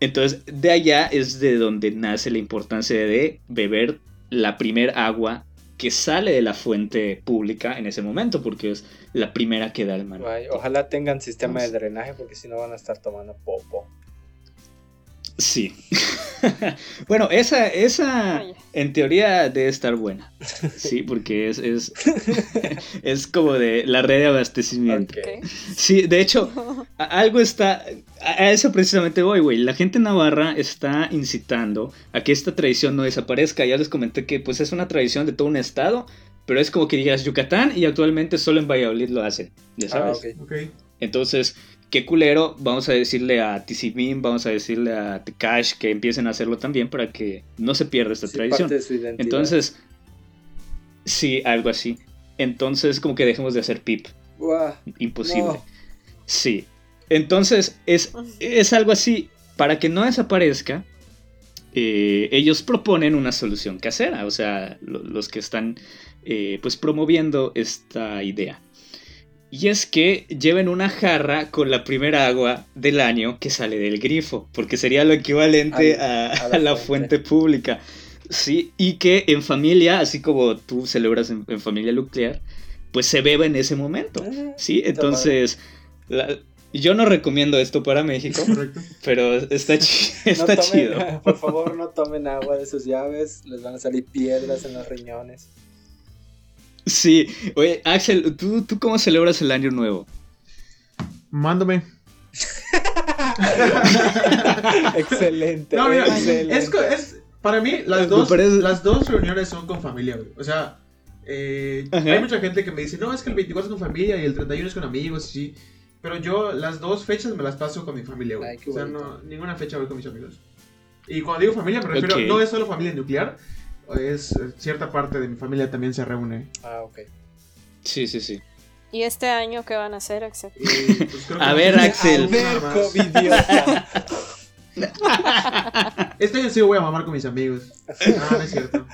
Entonces, de allá es de donde nace la importancia de beber la primer agua que sale de la fuente pública en ese momento, porque es la primera que da el. Guay, Ojalá tengan sistema de drenaje porque si no van a estar tomando popo. Sí. [laughs] bueno, esa, esa en teoría debe estar buena. Sí, porque es, es, [laughs] es como de la red de abastecimiento. Sí, de hecho, algo está. A eso precisamente voy, güey. La gente en Navarra está incitando a que esta tradición no desaparezca. Ya les comenté que pues es una tradición de todo un estado, pero es como que digas Yucatán y actualmente solo en Valladolid lo hacen. Ya Ah, sabes. ok. Ok. Entonces, qué culero, vamos a decirle a TCBeam, vamos a decirle a Tekash que empiecen a hacerlo también para que no se pierda esta Sí, tradición. parte de su identidad. Entonces, sí, algo así. Entonces, como que dejemos de hacer pip. Imposible. no. Sí. Entonces, es, es algo así. Para que no desaparezca, eh, ellos proponen una solución casera. O sea, lo- los que están eh, pues promoviendo esta idea. Y es que lleven una jarra con la primera agua del año que sale del grifo. Porque sería lo equivalente Al- a, a la a la fuente. fuente pública. Sí, y que en familia, así como tú celebras en, en familia nuclear, pues se beba en ese momento. Ah, Sí, entonces la- yo no recomiendo esto para México, Correcto. pero está, chi- [laughs] no está tomen- chido. [laughs] Por favor, no tomen agua de sus llaves. Les van a salir piedras en los riñones. Sí, oye, Axel, ¿tú, ¿tú cómo celebras el año nuevo? Mándame. [laughs] excelente. No, mira, excelente. es, es- para mí las dos, parece- las dos reuniones son con familia, güey. O sea, eh, hay mucha gente que me dice, no, es que el 24 es con familia y el 31 es con amigos, sí. Pero yo las dos fechas me las paso con mi familia, güey. O sea, no, ninguna fecha voy con mis amigos. Y cuando digo familia me refiero, no es solo familia nuclear, es eh, cierta parte de mi familia también se reúne. Ah, ok. Sí, sí, sí. ¿Y este año qué van a hacer, Axel? Pues, creo que A ver, Axel. más. covidiota. [laughs] Este año sí voy a mamar con mis amigos. Ah, no es cierto.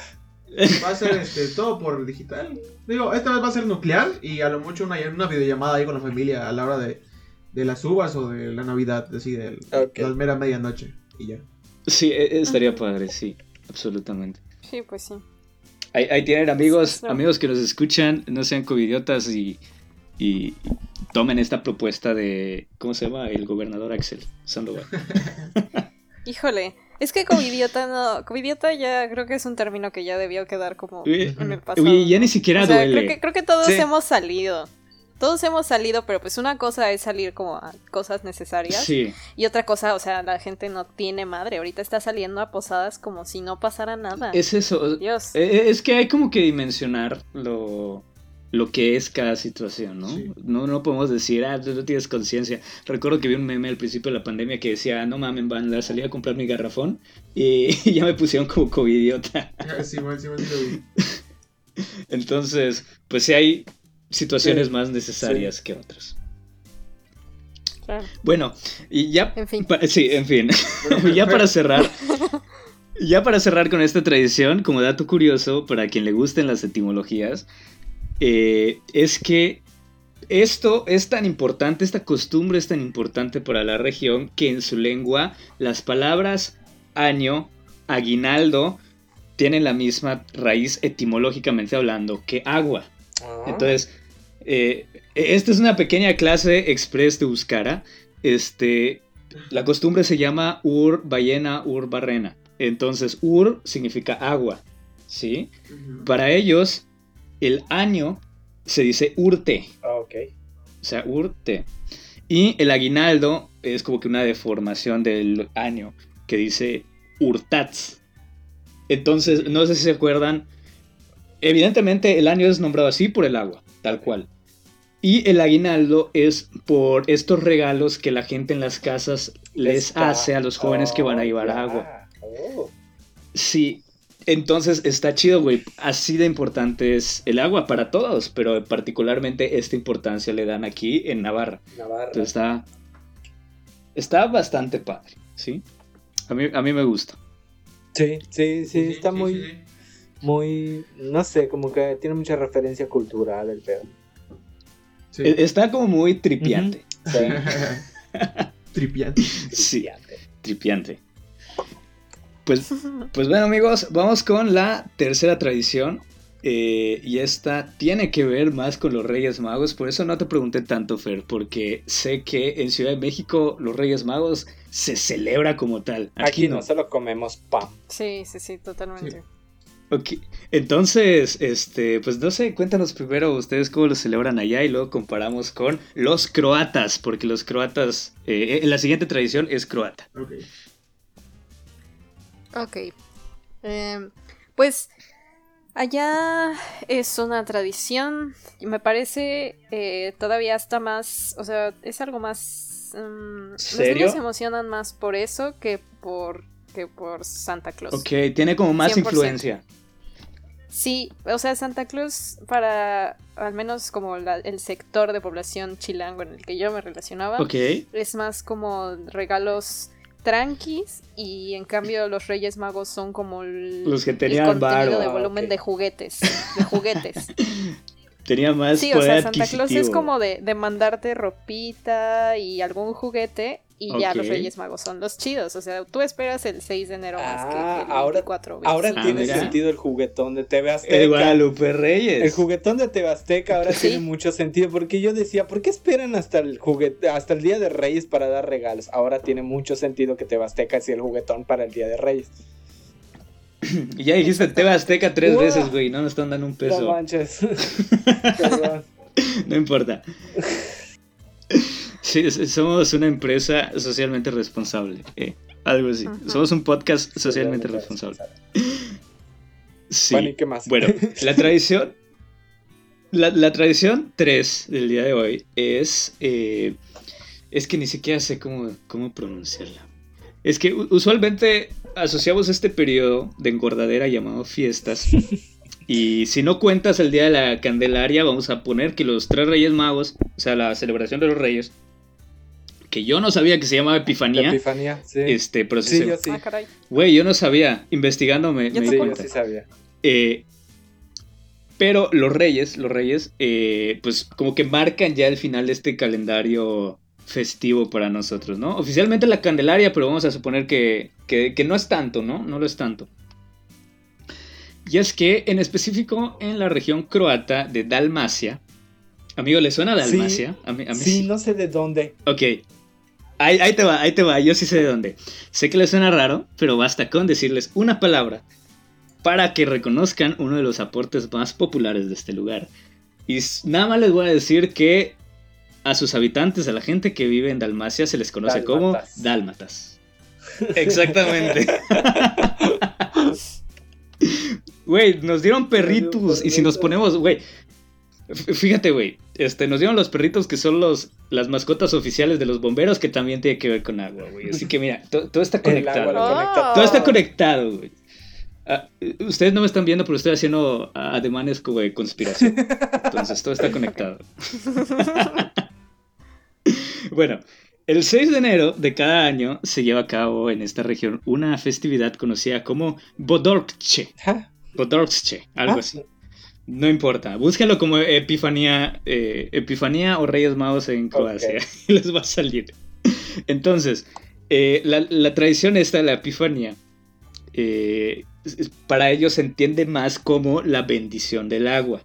Va a ser este, todo por digital. Digo, esta vez va a ser nuclear y a lo mucho una, una videollamada ahí con la familia a la hora de, de las uvas o de la Navidad, así de Ok. la mera medianoche. Y ya. Sí, e- estaría padre, sí, absolutamente. Sí, pues sí. Ahí, ahí tienen amigos, Sí, sí. amigos que nos escuchan, no sean covidiotas y, y tomen esta propuesta de, ¿cómo se llama? El gobernador Axel Sandoval. [laughs] Híjole, es que covidiota no, covidiota ya creo que es un término que ya debió quedar como Oye, en el pasado. oye, ya ni siquiera O sea, duele. creo que, creo que todos Sí. hemos salido. Todos hemos salido, pero pues una cosa es salir como a cosas necesarias Sí, y otra cosa, o sea, la gente no tiene madre. Ahorita está saliendo a posadas como si no pasara nada. es eso. Dios. Eh, Es que hay como que dimensionar lo, lo que es cada situación, ¿no? Sí. No, no podemos decir, ah, tú no tienes conciencia. Recuerdo que vi un meme al principio de la pandemia que decía, no mamen, banda, salí a comprar mi garrafón y, [laughs] ya me pusieron como covidiota. Ya, Sí, sí, sí. [laughs] Entonces, pues sí hay situaciones Sí, más necesarias que otras. Claro. Bueno, y ya... En fin. pa- sí, en fin. [laughs] ya para cerrar. [laughs] Ya para cerrar con esta tradición, como dato curioso, para quien le gusten las etimologías, eh, es que esto es tan importante, esta costumbre es tan importante para la región que en su lengua las palabras año, aguinaldo, tienen la misma raíz etimológicamente hablando que agua. Ah, Entonces, eh, esta es una pequeña clase express de Euskara. Este, la costumbre se llama ur ballena, ur barrena. Entonces, ur significa agua, ¿sí? Para ellos, el año se dice urte, ah, ok. o sea, urte. Y el aguinaldo es como que una deformación del año que dice urtats. Entonces, no sé si se acuerdan. Evidentemente, el año es nombrado así por el agua, tal cual. Y el aguinaldo es por estos regalos que la gente en las casas les Está- hace a los jóvenes que van a Oh, llevar ya. agua. Oh, Sí, entonces está chido, güey. Así de importante es el agua para todos, pero particularmente esta importancia le dan aquí en Navarra. Navarra. Entonces está, está bastante padre, ¿sí? A mí, a mí me gusta. Sí, sí, sí, está muy, sí. Muy, no sé, como que tiene mucha referencia cultural el pedo. Sí. E- Está como muy tripiante. [laughs] Sí. Tripiante. Sí, tripiante. Pues, pues bueno amigos, vamos con la tercera tradición. eh, y esta tiene que ver más con los Reyes Magos. Por eso no te pregunté tanto, Fer, porque sé que en Ciudad de México los Reyes Magos se celebra como tal. Aquí no, solo comemos pan. Sí, sí, sí, totalmente. Ok, entonces, este, pues no sé, cuéntanos primero ustedes cómo lo celebran allá y luego comparamos con los croatas, porque los croatas, eh, la siguiente tradición es croata. Ok. Ok. Em, pues allá es una tradición y me parece eh, todavía hasta más, o sea, es algo más... mm, Los niños se emocionan más por eso que por, que por Santa Claus. Ok, tiene como más 100%. influencia. Sí, o sea, Santa Claus para al menos como la- el sector de población chilango en el que yo me relacionaba, es más como regalos tranquis y en cambio los Reyes Magos son como el, Los que el tenían contenido varo, de volumen de juguetes, de juguetes. [laughs] tenía más Sí, o sea, Santa Claus es como de, de mandarte ropita y algún juguete y ya los. Reyes Magos son los chidos, o sea, tú esperas el 6 de enero más que Ah, el ahora- 24 Ahora Ah, tiene mira. sentido el juguetón de TV Azteca. El Guadalupe Reyes. El juguetón de TV Azteca ahora Sí. tiene mucho sentido porque yo decía, ¿por qué esperan hasta el juguete, hasta el Día de Reyes para dar regalos? Ahora tiene mucho sentido que TV Azteca sea el juguetón para el Día de Reyes. Y [clears throat] ya dijiste TV Azteca tres Wow. veces, güey, no nos están dando un No peso. manches. [laughs] Perdón. No importa. [laughs] Sí, somos una empresa socialmente responsable. eh, algo así. Somos un podcast socialmente responsable. Sí. Bueno, ¿y qué más? Bueno, [laughs] la tradición. La, la tradición 3 del día de hoy es. eh, es que ni siquiera sé cómo, cómo pronunciarla. Es que usualmente asociamos este periodo de engordadera llamado fiestas. [laughs] Y si no cuentas el día de la Candelaria, vamos a poner que los tres Reyes Magos, o sea, la celebración de los Reyes, que yo no sabía que se llamaba La Epifanía, Epifanía, sí. este, pero sí Sí, se- yo sí. Ah, caray. Güey, yo no sabía. Investigando me, Yo me di Sí, yo cuenta. sí sabía. Eh, pero los reyes, los reyes, eh, pues como que marcan ya el final de este calendario festivo para nosotros, ¿no? Oficialmente la Candelaria, pero vamos a suponer que, que, que no es tanto, ¿no? No lo es tanto. Y es que en específico en la región croata de Dalmacia, amigo, ¿le suena. Dalmacia? A mí, a mí Sí, sí. no sé de dónde. Ok. Ahí, ahí te va, ahí te va, yo sí sé de dónde. Sé que les suena raro, pero basta con decirles una palabra para que reconozcan uno de los aportes más populares de este lugar. Y nada más les voy a decir que a sus habitantes, a la gente que vive en Dalmacia, se les conoce como Dálmatas. dálmatas. [laughs] Exactamente. Güey, nos dieron perritos. Y si nos ponemos, güey. Fíjate, güey. Este, nos dieron los perritos que son los, las mascotas oficiales de los bomberos, que también tiene que ver con agua, güey. Así que mira, to- todo está El agua conectado. lo Oh. conecta Todo está conectado, güey. Ah, eh, ustedes no me están viendo, pero estoy haciendo ah, ademanes como de conspiración. Entonces, todo está conectado. [laughs] bueno, el 6 de enero de cada año se lleva a cabo en esta región una festividad conocida como Bodorkche. Ah, Bodorkche, algo Ah. así. No importa, búsquenlo como Epifanía, eh, Epifanía o Reyes Magos en Croacia. [laughs] les va a salir. Entonces, eh, la, la tradición esta de la Epifanía, eh, para ellos se entiende más como la bendición del agua.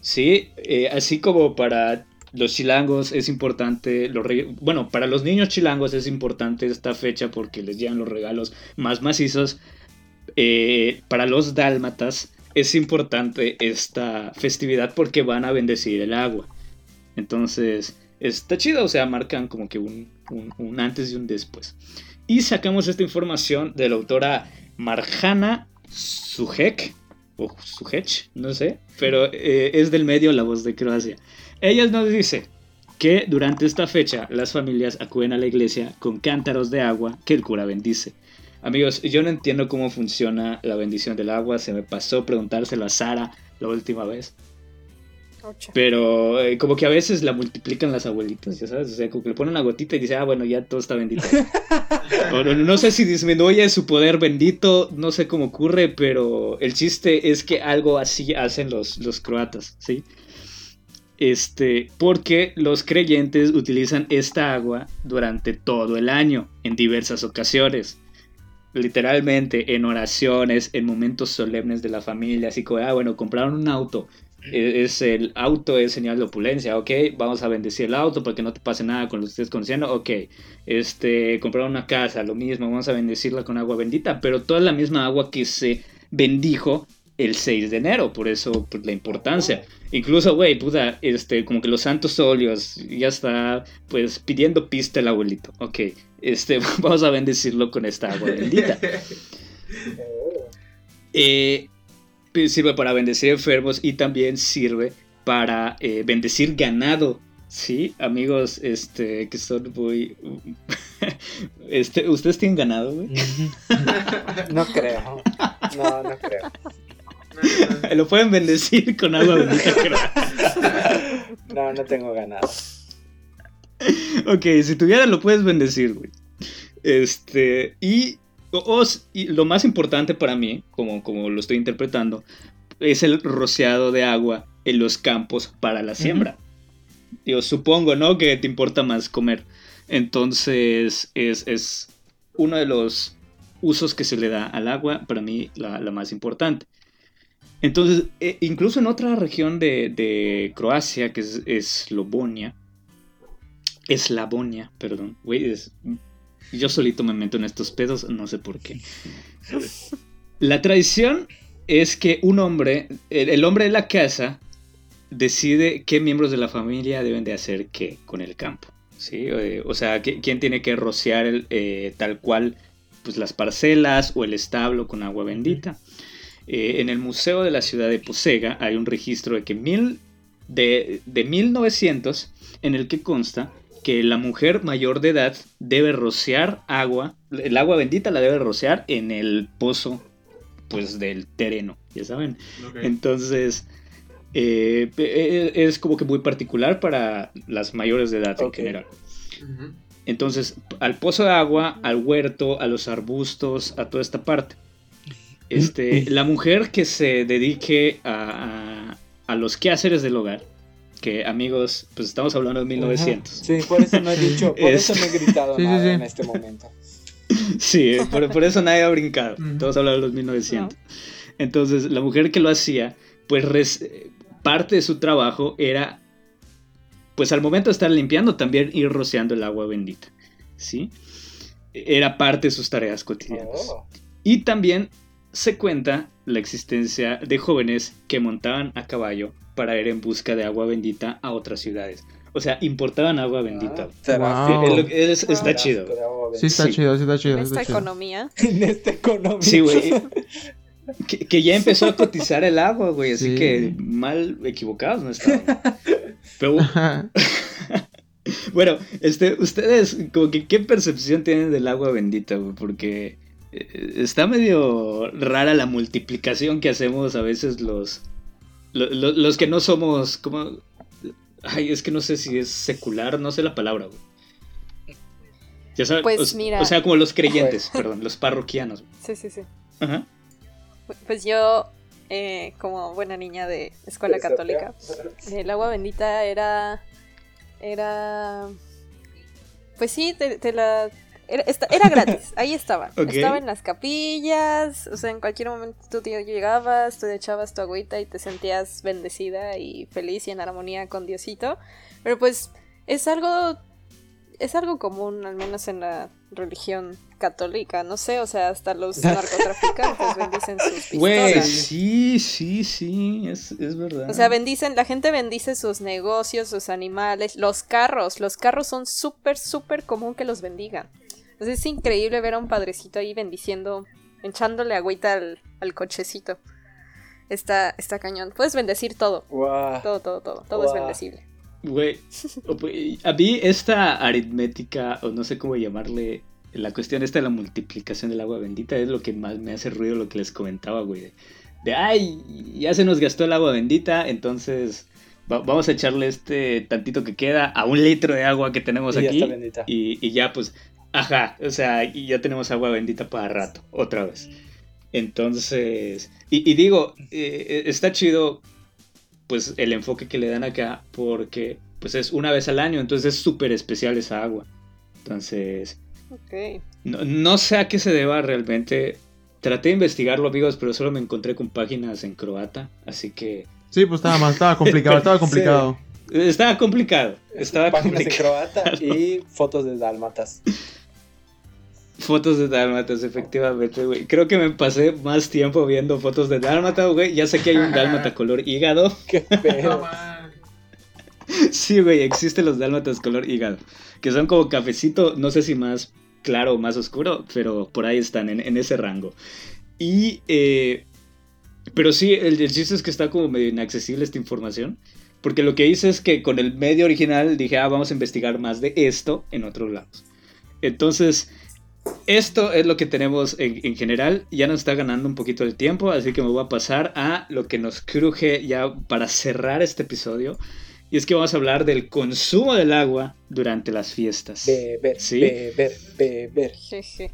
Sí, así como para los chilangos es importante, los reyes- bueno, para los niños chilangos es importante esta fecha porque les llegan los regalos más macizos. Para los dálmatas es importante esta festividad porque van a bendecir el agua. Entonces, está chido, o sea, marcan como que un, un- antes y un después. Y sacamos esta información de la autora Marjana Sujek, o Sujech, no sé, pero eh, es del medio La Voz de Croacia. Ella nos dice que durante esta fecha las familias acuden a la iglesia con cántaros de agua que el cura bendice. Amigos, yo no entiendo cómo funciona la bendición del agua, se me pasó preguntárselo a Sara la última vez. Pero eh, como que a veces la multiplican las abuelitas, ya sabes, o sea, como que le ponen una gotita y dice, ah, bueno, ya todo está bendito. [laughs] o no, no, sé si disminuye su poder bendito, no sé cómo ocurre, pero el chiste es que algo así hacen los, los croatas, ¿sí? Este, porque los creyentes utilizan esta agua durante todo el año, en diversas ocasiones literalmente en oraciones, en momentos solemnes de la familia, así como, ah, bueno, compraron un auto, e, es el auto es señal de opulencia, ok, vamos a bendecir el auto para que no te pase nada con lo que estés conociendo, ok, este, compraron una casa, lo mismo, vamos a bendecirla con agua bendita, pero toda la misma agua que se bendijo el 6 de enero, por eso la importancia. Incluso, güey, puta, este, como que los santos óleos, ya está, pues, pidiendo pista el abuelito. Ok, este, [laughs] vamos a bendecirlo con esta agua bendita. Eh, pues, sirve para bendecir enfermos y también sirve para eh, bendecir ganado. Sí, amigos, este, que son muy... [laughs] este, ¿Ustedes tienen ganado, güey? [laughs] No creo. No, no creo. Lo pueden bendecir con agua bendita, creo. No, no tengo ganado. Ok, si tuviera lo puedes bendecir, güey. Este, y, lo más importante para mí, como, como lo estoy interpretando, es el rociado de agua en los campos para la siembra. Yo supongo, ¿no? Que te importa más comer. Entonces, es, uno de los usos que se le da al agua, para mí, la, más importante. Entonces, e, incluso en otra región de, Croacia, que es Eslobonia, Eslavonia, perdón, güey, yo solito me meto en estos pedos, no sé por qué. La tradición es que un hombre, el, hombre de la casa, decide qué miembros de la familia deben de hacer qué con el campo. ¿sí? Eh, o sea, quién tiene que rociar eh, tal cual pues, las parcelas o el establo con agua bendita. Eh, en el Museo de la Ciudad de Posega hay un registro de que mil, de, de 1900 en el que consta que la mujer mayor de edad debe rociar agua, el agua bendita la debe rociar en el pozo pues del terreno, ya saben. Entonces, eh, es como que muy particular para las mayores de edad en general. Entonces, al pozo de agua, al huerto, a los arbustos, a toda esta parte. Este, la mujer que se dedique a, a los quehaceres del hogar que amigos, pues estamos hablando de 1900. Sí, por eso no he dicho, por eso no he gritado [laughs] nada en este momento. [laughs] Sí, por, eso nadie ha brincado. Estamos hablando de los 1900. Entonces, la mujer que lo hacía, pues parte de su trabajo era, pues al momento de estar limpiando, también ir rociando el agua bendita. ¿Sí? Era parte de sus tareas cotidianas. Oh. Y también se cuenta la existencia de jóvenes que montaban a caballo para ir en busca de agua bendita a otras ciudades. O sea, importaban agua bendita. Ah, está chido. Sí, está chido, sí, está chido. En esta economía. [laughs] en esta economía. Sí, güey. Que, ya empezó a cotizar el agua, güey. Así que mal equivocados no estaban. Pero. [laughs] bueno, este, ustedes, como que, ¿qué percepción tienen del agua bendita, güey? Porque eh, está medio rara la multiplicación que hacemos a veces los los que no somos, como... Ay, es que no sé si es secular, no sé la palabra, Ya sabes, pues o, sea, como los creyentes, perdón, los parroquianos. Sí, sí, sí. Ajá. Pues yo, eh, como buena niña de escuela católica, el agua bendita era. Era. Pues sí, te la era, gratis, [laughs] ahí estaba. Estaba en las capillas, o sea, en cualquier momento tú llegabas, tú echabas tu agüita y te sentías bendecida y feliz y en armonía con Diosito. Pero pues es algo, es algo común, al menos en la religión católica, no sé, o sea, hasta los [laughs] narcotraficantes bendicen sus pistolas. Güey, sí, sí, sí, es, es, verdad. O sea, bendicen, la gente bendice sus negocios, sus animales, los carros, los carros son súper, súper común que los bendigan es increíble ver a un padrecito ahí bendiciendo, echándole agüita al, cochecito. Está, está cañón. Puedes bendecir todo. Todo, todo, todo. Todo es bendecible. Güey, a mí esta aritmética, o no sé cómo llamarle, la cuestión esta de la multiplicación del agua bendita es lo que más me hace ruido, lo que les comentaba, güey. De, ay, ya se nos gastó el agua bendita, entonces vamos a echarle este tantito que queda a un litro de agua que tenemos Y ya aquí. está bendita. Y, y ya pues, ajá, o sea, y ya tenemos agua bendita para rato, otra vez. Entonces, y, y digo, eh, está chido pues el enfoque que le dan acá porque pues es una vez al año, entonces es súper especial esa agua. Entonces, Ok. no, no sé a qué se deba realmente. Traté de investigarlo, amigos, pero solo me encontré con páginas en croata, así que Sí, pues estaba más, estaba complicado, estaba [laughs] complicado. eh, estaba complicado, estaba Páginas en croata y [laughs] fotos de dálmatas. Fotos de dálmatas, efectivamente, güey. Creo que me pasé más tiempo viendo fotos de dálmata, güey. Ya sé que hay un dálmata [laughs] color hígado. Qué man. Sí, güey, existen los dálmatas color hígado. Que son como cafecito, no sé si más claro o más oscuro, pero por ahí están, en, en ese rango. Y, eh, pero sí, el, el chiste es que está como medio inaccesible esta información. Porque lo que hice es que con el medio original dije, ah, vamos a investigar más de esto en otros lados. Entonces, esto es lo que tenemos en, en general. Ya nos está ganando un poquito el tiempo, así que me voy a pasar a lo que nos cruje ya para cerrar este episodio. Y es que vamos a hablar del consumo del agua durante las fiestas. Beber, Sí. beber, beber. Jeje.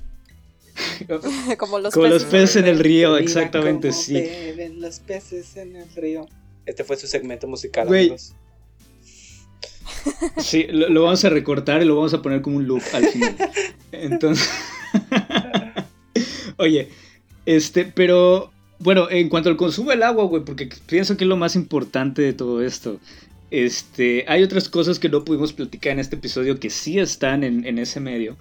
[laughs] Como los Como los peces. peces en el río, exactamente, sí. beben los peces en el río. Este fue su segmento musical, Güey. amigos. Sí, lo, vamos a recortar y lo vamos a poner como un loop al final. Entonces. [laughs] Oye, este, pero. Bueno, en cuanto al consumo del agua, güey, porque pienso que es lo más importante de todo esto. Este, hay otras cosas que no pudimos platicar en este episodio que sí están en, en ese medio,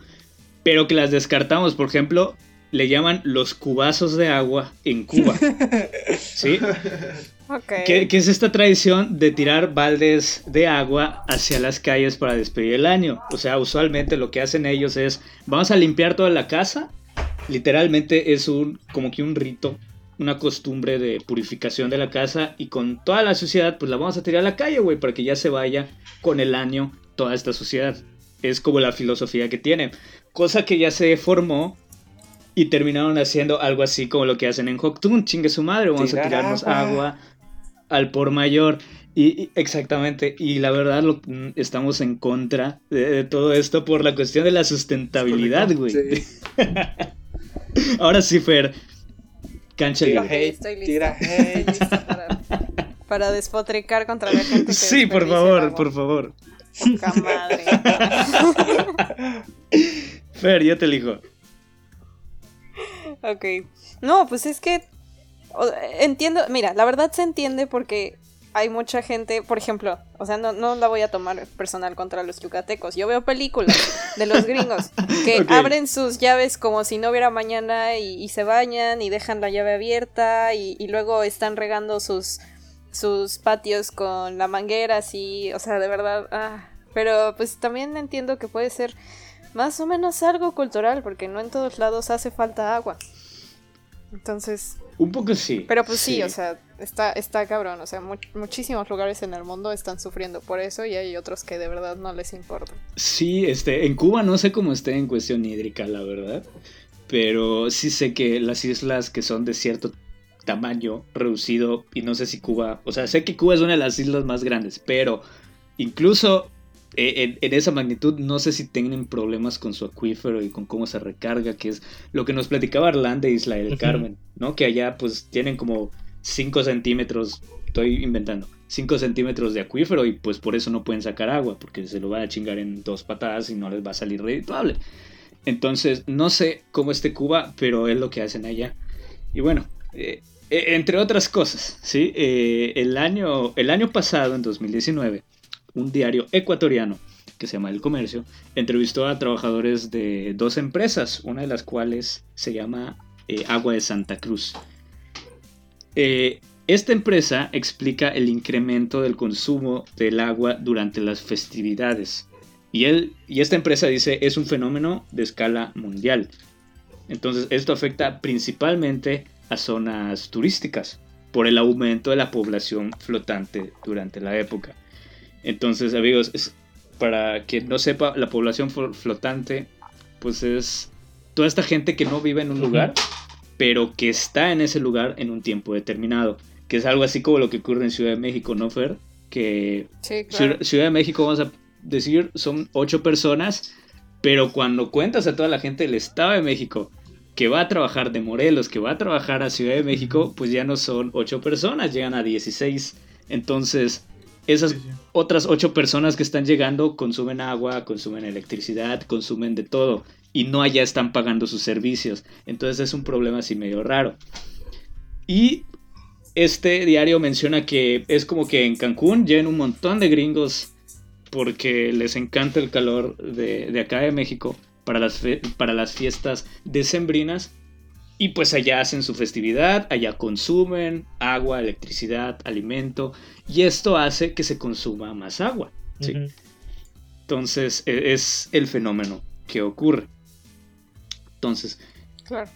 pero que las descartamos. Por ejemplo, le llaman los cubazos de agua en Cuba. ¿Sí? [laughs] Ok. ¿Qué, qué es esta tradición de tirar baldes de agua hacia las calles para despedir el año? O sea, usualmente lo que hacen ellos es, vamos a limpiar toda la casa. Literalmente es un, como que un rito, una costumbre de purificación de la casa y con toda la suciedad, pues la vamos a tirar a la calle, güey, para que ya se vaya con el año toda esta suciedad. Es como la filosofía que tiene. Cosa que ya se formó y terminaron haciendo algo así como lo que hacen en Hoctun, chingue su madre, vamos Tirar a tirarnos agua. agua al por mayor. Y, y- exactamente, y la verdad lo, mm, estamos en contra de, de todo esto por la cuestión de la sustentabilidad, güey. Sí. [laughs] Ahora sí, Fer, cancha Tira libre. hate. Estoy lista. tira hate. [laughs] Lista para, para despotricar contra la gente que Sí, por favor, por favor. Poca madre. [laughs] Fer, yo te elijo. Ok. No, pues es que entiendo, mira, la verdad se entiende porque hay mucha gente, por ejemplo, o sea, no, no la voy a tomar personal contra los yucatecos. Yo veo películas de los [laughs] gringos que abren sus llaves como si no hubiera mañana y, y se bañan y dejan la llave abierta y, y luego están regando sus, sus patios con la manguera así, o sea, de verdad. ah. Pero pues también entiendo que puede ser más o menos algo cultural porque no en todos lados hace falta agua. Entonces, Un poco sí. pero pues sí, o sea, está, está cabrón, o sea, mu- muchísimos lugares en el mundo están sufriendo por eso y hay otros que de verdad no les importa. Sí, este, en Cuba no sé cómo esté en cuestión hídrica, la verdad. Pero sí sé que las islas que son de cierto tamaño reducido, y no sé si Cuba, o sea, sé que Cuba es una de las islas más grandes, pero incluso en, en esa magnitud no sé si tienen problemas con su acuífero y con cómo se recarga, que es lo que nos platicaba Arlan de Isla del. Carmen, ¿no? Que allá pues tienen como 5 centímetros, estoy inventando, 5 centímetros de acuífero y pues por eso no pueden sacar agua, porque se lo van a chingar en dos patadas y no les va a salir redituable. Entonces, no sé cómo esté Cuba, pero es lo que hacen allá. Y bueno, eh, eh, entre otras cosas, ¿sí? Eh, el, año, el año pasado, en 2019, un diario ecuatoriano que se llama El Comercio entrevistó a trabajadores de dos empresas, una de las cuales se llama eh, Agua de Santa Cruz. Eh, esta empresa explica el incremento del consumo del agua durante las festividades. Y, él, y esta empresa dice es un fenómeno de escala mundial. Entonces esto afecta principalmente a zonas turísticas por el aumento de la población flotante durante la época. Entonces amigos, es- para quien no sepa, la población flo- flotante pues es toda esta gente que no vive en un lugar, pero que está en ese lugar en un tiempo determinado. Que es algo así como lo que ocurre en Ciudad de México, ¿no, Fer? que Sí, claro. Ciudad, Ciudad de México, vamos a decir, son ocho personas, pero cuando cuentas a toda la gente del Estado de México que va a trabajar de Morelos, que va a trabajar a Ciudad de México, pues ya no son ocho personas, llegan a 16. Entonces, esas Sí, sí. otras ocho personas que están llegando consumen agua, consumen electricidad, consumen de todo. Y no allá están pagando sus servicios. Entonces es un problema así medio raro. Y este diario menciona que es como que en Cancún llegan un montón de gringos porque les encanta el calor de, de acá de México para las, fe- para las fiestas decembrinas. Y pues allá hacen su festividad, allá consumen agua, electricidad, alimento. Y esto hace que se consuma más agua. ¿sí? Entonces e- es el fenómeno que ocurre. Entonces, Claro.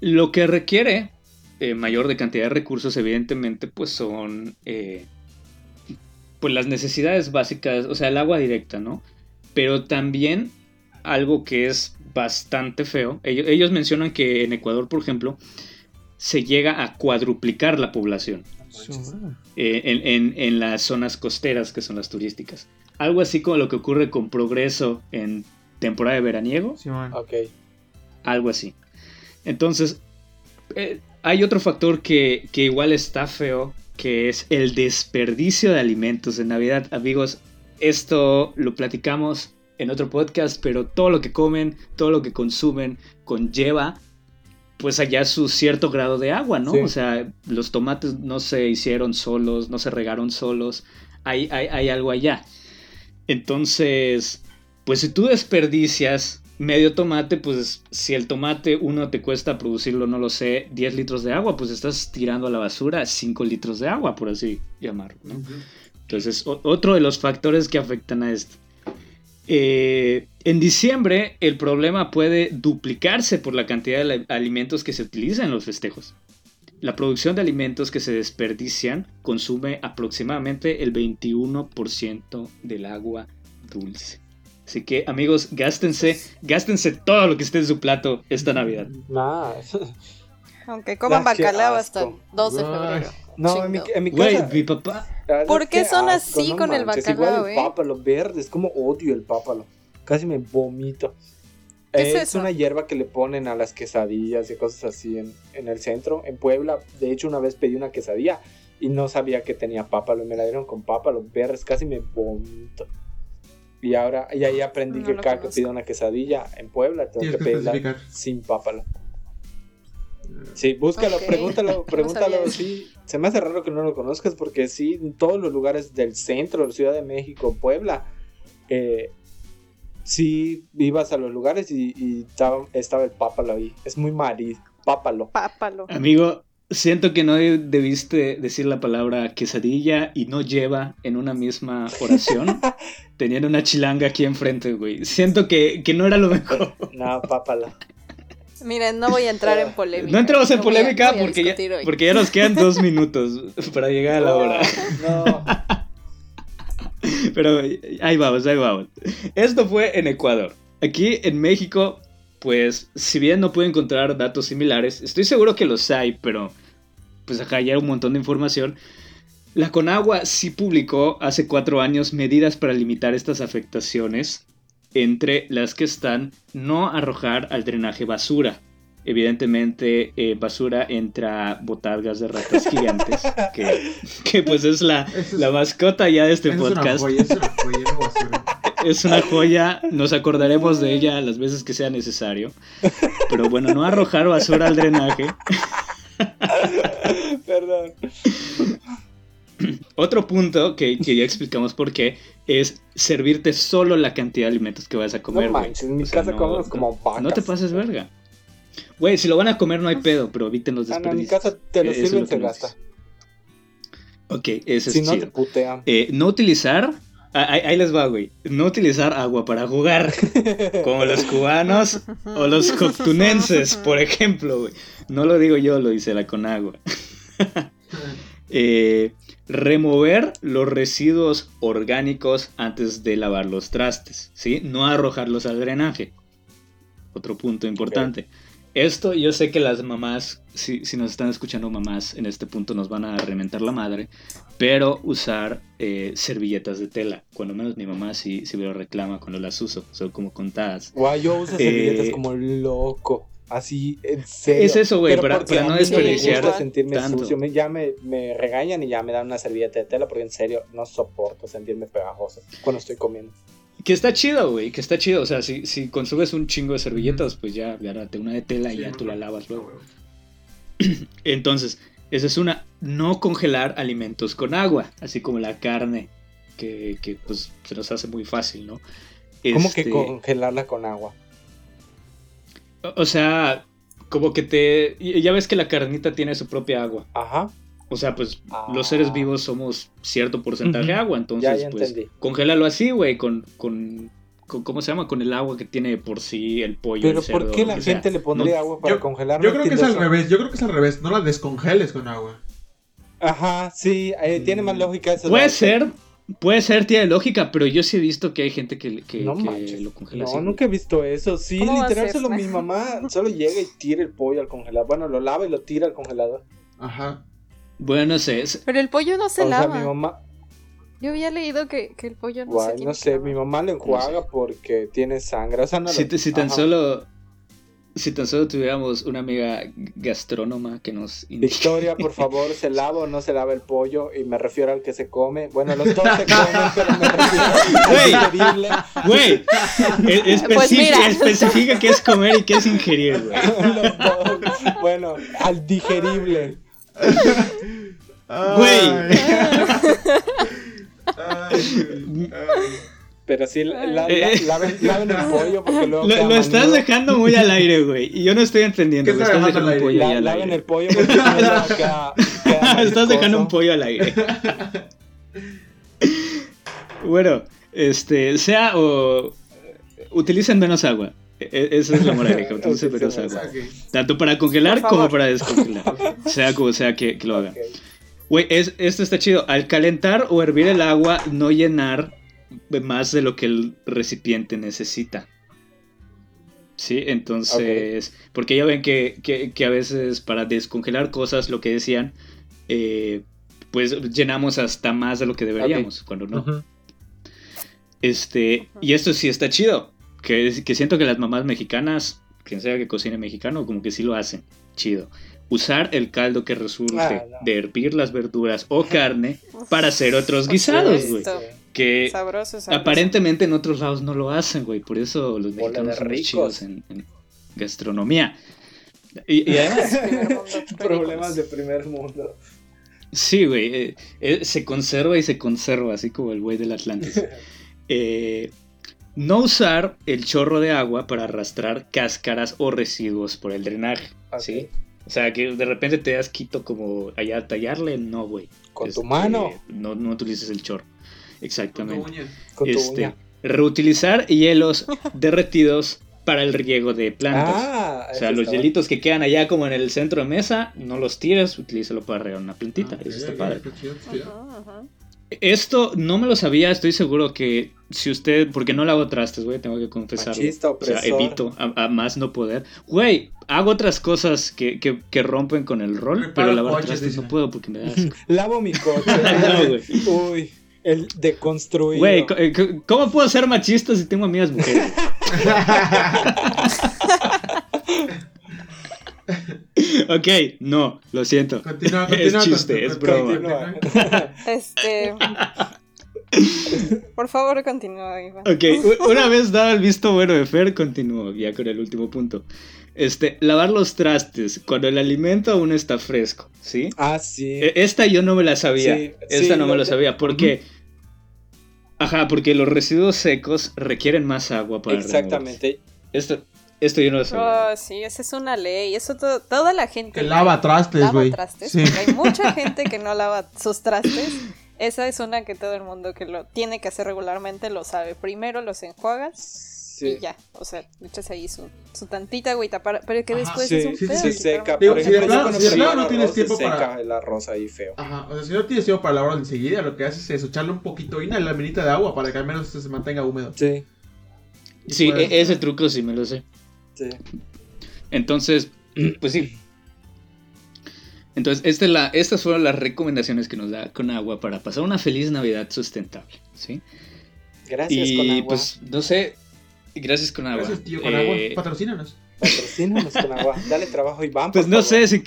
lo que requiere eh, mayor de cantidad de recursos, evidentemente, pues son eh, pues las necesidades básicas, o sea, el agua directa, ¿no? Pero también algo que es bastante feo. Ellos, ellos mencionan que en Ecuador, por ejemplo, se llega a cuadruplicar la población eh, en, en- en las zonas costeras que son las turísticas. Algo así como lo que ocurre con Progreso en temporada de veraniego. Ok. algo así. Entonces, eh, hay otro factor que, que igual está feo, que es el desperdicio de alimentos en Navidad. Amigos, esto lo platicamos en otro podcast, pero todo lo que comen, todo lo que consumen, conlleva pues allá su cierto grado de agua, ¿no? Sí. O sea, los tomates no se hicieron solos, no se regaron solos, hay, hay, hay algo allá. Entonces, pues si tú desperdicias medio tomate, pues si el tomate uno te cuesta producirlo, no lo sé, 10 litros de agua, pues estás tirando a la basura 5 litros de agua, por así llamarlo, ¿no? Entonces, otro de los factores que afectan a esto. Eh, en diciembre, el problema puede duplicarse por la cantidad de alimentos que se utilizan en los festejos. La producción de alimentos que se desperdician consume aproximadamente el 21% del agua dulce. Así que, amigos, gástense, gástense todo lo que esté en su plato esta Navidad. Más. Aunque coman bacalao hasta el asco. 2 de febrero. No, en mi, en mi Güey, casa. mi papá, ¿Por qué son asco, así con el bacalao, Igual el eh? pápalo verde, es como odio el pápalo. Casi me vomito. ¿Qué es es eso? una hierba que le ponen a las quesadillas y cosas así en, en el centro, en Puebla. De hecho, una vez pedí una quesadilla y no sabía que tenía pápalo y me la dieron con pápalo verdes, casi me vomito. Y ahora, y ahí aprendí No que cada que pido una quesadilla en Puebla tengo que que pedirla sin pápalo. Sí, búscalo, pregúntalo, [laughs] pregúntalo, sí. Se me hace raro que no lo conozcas porque sí, en todos los lugares del centro, Ciudad de México, Puebla, eh, sí ibas a los lugares y, y estaba, estaba el pápalo ahí. Es muy marido, pápalo. Pápalo. amigo, siento que no debiste decir la palabra quesadilla y no lleva en una misma oración, [laughs] teniendo una chilanga aquí enfrente, güey. Siento que, que no era lo mejor. No, pápalo. Miren, no voy a entrar en [laughs] polémica. No entramos en No voy a- polémica voy a porque, ya, hoy. porque ya nos quedan dos minutos para llegar a la hora. No, [laughs] Pero ahí vamos, ahí vamos. Esto fue en Ecuador. Aquí en México, pues, si bien no puedo encontrar datos similares, estoy seguro que los hay, pero pues acá ya hay un montón de información. La Conagua sí publicó hace cuatro años medidas para limitar estas afectaciones, entre las que están no arrojar al drenaje basura. Evidentemente, eh, basura entra botargas de ratas gigantes, [laughs] que, que pues es la, Eso es- la mascota ya de este Esa es una podcast. joya, es una joya, basura. [laughs] Es una joya, nos acordaremos de ella las veces que sea necesario. Pero bueno, no arrojar basura al drenaje. [laughs] perdón. Otro punto que, que ya explicamos por qué es servirte solo la cantidad de alimentos que vas a comer. No manches, en mi O sea, casa no- comemos como vacas. No te pases verga. Güey, si lo van a comer no hay pedo, pero eviten los Ah, no, en mi desperdicios. casa te lo Eso es sirven, lo que se nos gasta. Ok, ese Si es no, te putean. Eh, no utilizar. ah, Ahí, ahí les va, güey. No utilizar agua para jugar. [laughs] Como los cubanos o los coctunenses, por ejemplo, güey. No lo digo yo, lo dice la Conagua. [laughs] Eh, remover los residuos orgánicos antes de lavar los trastes, ¿sí? No arrojarlos al drenaje. Otro punto importante. Esto yo sé que las mamás, si, si nos están escuchando mamás en este punto nos van a reventar la madre, pero usar eh, servilletas de tela, cuando menos mi mamá sí, sí me lo reclama cuando las uso, son como contadas. Guau, yo uso servilletas Eh, como loco. Así, en serio. Es eso, güey, para, para no mí me desperdiciar gusta sentirme tanto. sucio. Me- ya me, me regañan y ya me dan una servilleta de tela porque en serio no soporto sentirme pegajoso cuando estoy comiendo. Que está chido, güey, que está chido. O sea, si, si consumes un chingo de servilletas, pues ya, date una de tela y ya tú la lavas luego. [clears throat] Entonces, esa es una, no congelar alimentos con agua, así como la carne, que, que, pues se nos hace muy fácil, ¿no? ¿Cómo Este, que congelarla con agua? O- sea, como que te... Ya ves que la carnita tiene su propia agua. Ajá. O sea, pues Ah. los seres vivos somos cierto porcentaje de agua, entonces Ya, ya pues entendí. congélalo así, güey, con, con, con- ¿cómo se llama? Con el agua que tiene por sí el pollo. Pero el cerdo, ¿por qué la sea. gente le pondría No- agua para Yo- congelar? Yo creo que es al revés, yo creo que es al revés, no la descongeles con agua. Ajá, sí, eh, tiene más lógica eso. Puede ser, puede ser, tiene lógica, pero yo sí he visto que hay gente que, que, No que lo congela No, así. nunca he visto eso. Sí, ¿Cómo va a literal, solo mi mamá [laughs] solo llega y tira el pollo al congelador. Bueno, lo lava y lo tira al congelador. Ajá. Bueno, no sé. es- Pero el pollo no se o sea, lava. mi mamá, Yo había leído que, que el pollo no guay, se tiene no sé, mi mamá lo enjuaga porque tiene sangre. O sea, no si, lo- si tan Ajá. solo... Si tan solo tuviéramos una amiga gastrónoma que nos indique. Victoria, por [laughs] favor, ¿se lava o no se lava el pollo? Y me refiero al que se come. Bueno, los dos se [laughs] comen, pero me refiero al digerible. Güey, e- [laughs] Pues mira. especifica qué es comer y qué es ingerir, güey. Los dos. Bueno, al digerible. Güey. Pero sí, la- la- Eh. laven, laven el pollo porque luego. Lo, lo estás dejando muy al aire, güey. Y yo no estoy entendiendo. ¿Qué güey. está Estás dejando un al aire? pollo La- al laven aire. el pollo porque queda, queda [laughs] Estás dejando un pollo al aire. [laughs] bueno, este, sea o utilicen menos agua. E- e- Esa es la moraleja, [laughs] utilicen menos agua. Tanto para congelar como para descongelar. Sea como sea que, que lo hagan. Güey, es, esto está chido. Al calentar o hervir el agua, no llenar más de lo que el recipiente necesita. Sí, entonces. Porque ya ven que, que- que a veces para descongelar cosas, lo que decían, eh, pues llenamos hasta más de lo que deberíamos, cuando no. Este, y esto sí está chido. Que, que siento que las mamás mexicanas, quien sea que cocine mexicano, como que sí lo hacen. Chido. Usar el caldo que resurge Ah, no. de hervir las verduras o carne para hacer otros guisados, güey. Que Sabroso, sabroso. aparentemente en otros lados no lo hacen, güey. Por eso los mexicanos son ricos. chidos en, en gastronomía. Y, y además, [laughs] [laughs] Problemas de primer mundo. Sí, güey. eh, eh, se conserva y se conserva, así como el güey del Atlantis. [laughs] Eh, no usar el chorro de agua para arrastrar cáscaras o residuos por el drenaje. Ok. ¿Sí? O sea, que de repente te das quito como allá a tallarle, no, güey. Con tu mano. No, no utilices el chorro. Con tu Exactamente. uña. Con tu Este, uña. reutilizar hielos derretidos para el riego de plantas. Ah, o sea, los hielitos que quedan allá como en el centro de mesa, no los tires, utilízalo para regar una plantita. Ah, Eso está padre. Ajá, ajá. Esto no me lo sabía, estoy seguro que si usted, porque no lavo trastes, güey, tengo que confesarlo. Machista, o sea, evito a, a más no poder. Güey, hago otras cosas que, que, que rompen con el rol, pero lavar coches, trastes dice. no puedo porque me da asco. [laughs] Lavo mi coche. [laughs] No, güey. Uy, el deconstruido. Güey, co- eh, ¿cómo puedo ser machista si tengo amigas mujeres? [laughs] ok, no, lo siento. Continúa, Es continúa. chiste, con- es broma. Este. Por favor, continúa, Iván. Ok, una vez dado el visto bueno de Fer, continúo ya con el último punto. Este, lavar los trastes cuando el alimento aún está fresco, ¿sí? Ah, sí. E- Esta yo no me la sabía. Sí, Esta sí, no me lo sabía. Porque. Ajá, porque los residuos secos requieren más agua para. Exactamente. removerse. Esto, esto yo no lo sabía. Oh, sí, esa es una ley. Eso to- toda la gente Que lava trastes, lava güey. trastes, Sí. porque hay mucha [laughs] gente que no lava sus trastes. Esa es una que todo el mundo que lo tiene que hacer regularmente lo sabe. Primero los enjuagas Sí. y ya. O sea, echas ahí su, su tantita agüita para, pero que Ajá, después Sí, es un sí, pedo sí, se quitar seca. Digo, si de plano- no tienes arroz, se tiempo para- seca el arroz ahí feo. Ajá, o sea, si no tienes tiempo para lavarlo enseguida, lo que haces es echarle un poquito en la minita de agua para que al menos se mantenga húmedo. Sí, Y Sí, e- ese truco sí me lo sé. sí. Entonces, [clears throat] pues sí. Entonces, esta es la, estas fueron las recomendaciones que nos da con agua para pasar una feliz Navidad sustentable, ¿sí? Gracias y con agua. pues, no sé, gracias con agua. Gracias, tío, con Eh, agua. Patrocínanos. Patrocínanos con agua. Dale trabajo, Iván. Pues no favor. sé si...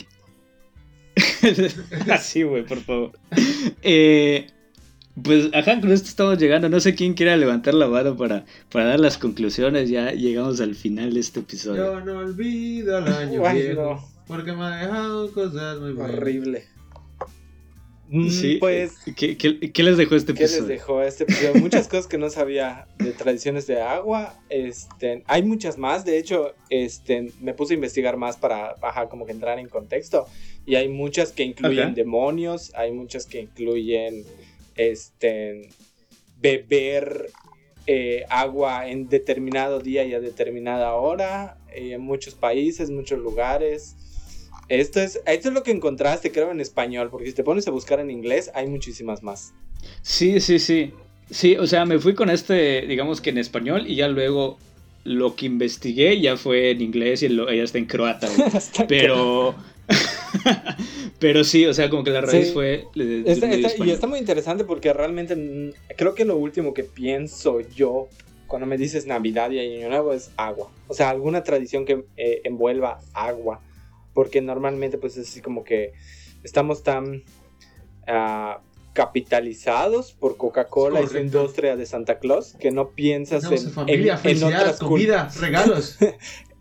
Así, güey, por favor. Eh, pues, ajá, con esto estamos llegando. No sé quién quiera levantar la mano para, para dar las conclusiones. Ya llegamos al final de este episodio. Yo no olvido el año viejo. no. Porque me ha dejado cosas muy buenas. Horrible. Mm, Sí, Pues, ¿qué, qué, qué les dejó este ¿qué les episodio? dejó este episodio? Muchas cosas que no sabía de tradiciones de agua. Este, hay muchas más. De hecho, este, me puse a investigar más para ajá, como que entrar en contexto. Y hay muchas que incluyen demonios. Hay muchas que incluyen este, beber eh, agua en determinado día y a determinada hora. eh, en muchos países, muchos lugares. Esto es, esto es lo que encontraste, creo, en español. Porque si te pones a buscar en inglés, hay muchísimas más. Sí, sí, sí. Sí, o sea, me fui con este, digamos que en español, y ya luego lo que investigué ya fue en inglés y ya está en croata. [laughs] Pero. [laughs] pero sí, o sea, como que la raíz Sí. fue. de- de- Está- está- y está muy interesante porque realmente mm, creo que lo último que pienso yo cuando me dices Navidad y Año Nuevo es agua. O sea, alguna tradición que eh, envuelva agua. Porque normalmente pues es así como que estamos tan ah, capitalizados por Coca-Cola y su industria de Santa Claus que no piensas en, familia, en- en otras comida, [laughs] regalos.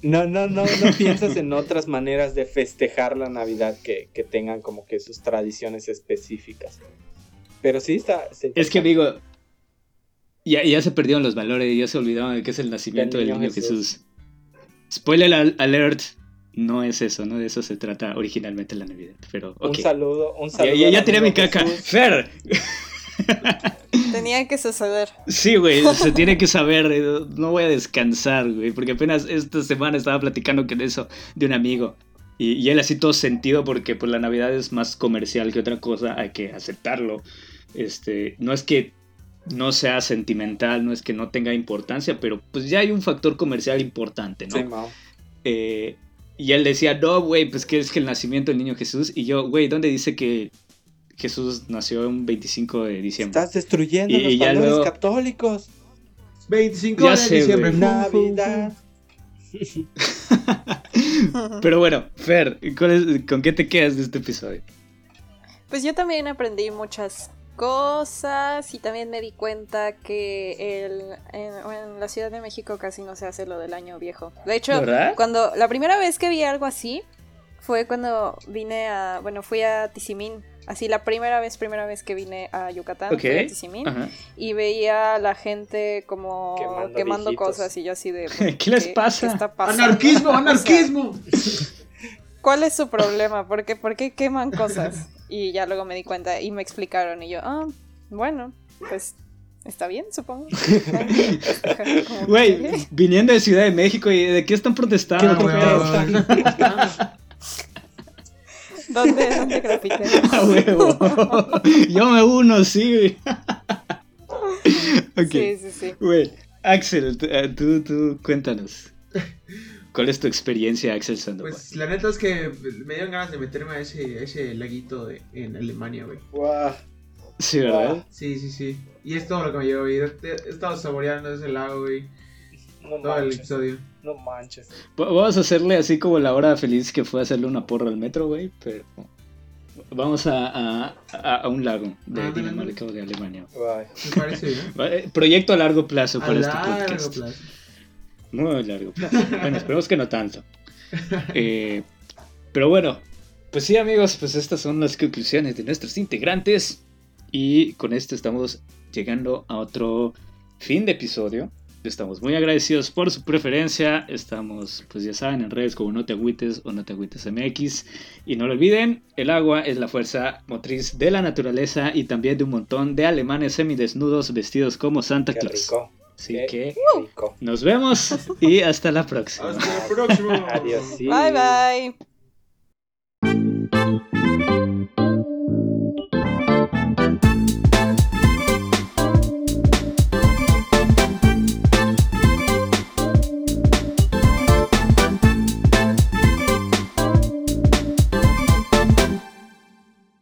No, no, no, no piensas en otras maneras de festejar la Navidad que, que tengan como que sus tradiciones específicas. Pero sí está. Es que digo. Ya, ya se perdieron los valores, ya se olvidaron de que es el nacimiento Del del niño Jesús. Spoiler al- alert. No es eso, ¿no? De eso se trata originalmente la Navidad. Pero, Un ok. saludo, un Ya, saludo. ya, al ya tiré mi caca. Jesús. Fer, Tenía que suceder. Sí, güey, [laughs] se tiene que saber, eh, no voy a descansar, güey, porque apenas esta semana estaba platicando con eso de un amigo. Y, y él así todo sentido porque pues la Navidad es más comercial que otra cosa, hay que aceptarlo. Este, no es que no sea sentimental, no es que no tenga importancia, pero pues ya hay un factor comercial importante, ¿no? Sí. Eh, y él decía, no, güey, pues que es que el nacimiento del niño Jesús. Y yo, güey, ¿dónde dice que Jesús nació un 25 de diciembre? Estás destruyendo Y- los y valores luego- católicos. 25 Ya de sé, diciembre. fu. Navidad. [laughs] Pero bueno, Fer, ¿cuál es- ¿con qué te quedas de este episodio? Pues yo también aprendí muchas cosas y también me di cuenta que el, en, en la Ciudad de México casi no se hace lo del año viejo. De hecho, ¿Verdad? cuando la primera vez que vi algo así fue cuando vine a, bueno, fui a Tizimín. Así la primera vez, primera vez que vine a Yucatán, fui a Tizimín Ajá. y veía a la gente como Quemando cosas y yo así de [laughs] ¿Qué les pasa? está pasando? Anarquismo, [laughs] anarquismo. ¿Cuál es su problema? ¿Por qué, por qué queman cosas? [laughs] Y ya luego me di cuenta y me explicaron y yo, ah, bueno, pues está bien, supongo. [laughs] Güey, viniendo de Ciudad de México, ¿y de qué están protestando? ¿Qué? [laughs] ¿Dónde, dónde? [laughs] Ah, huevo. Yo me uno, sí, güey. ok. Sí, sí, sí. Güey, Axel, tú, eh, tú, tú, cuéntanos. ¿Cuál es tu experiencia, Axel Sandoval? Pues la neta es que me dieron ganas de meterme a ese, a ese laguito de, en Alemania, güey. Guau. sí, ¿verdad? Sí, sí, sí. Y es todo lo que me llevo, güey. He he estado saboreando ese lago, güey. No Todo el episodio. No manches. Va- Vamos a hacerle así como la hora feliz que fue hacerle una porra al metro, güey, pero vamos a, a, a- a un lago de Dinamarca o de Alemania. Me parece bien. Eh, Proyecto a largo plazo A para este largo podcast. plazo. Muy largo plazo. Bueno, esperemos que no tanto. Eh, pero bueno, pues sí, amigos, pues estas son las conclusiones de nuestros integrantes. Y con esto estamos llegando a otro fin de episodio. Estamos muy agradecidos por su preferencia. Estamos, pues ya saben, en redes como No Te Agüites o No Te Agüites MX. Y no lo olviden, el agua es la fuerza motriz de la naturaleza y también de un montón de alemanes semidesnudos vestidos como Santa Qué Claus. rico. Así que rico. nos vemos [laughs] y hasta la próxima. Hasta la próxima. Adiós. Bye bye.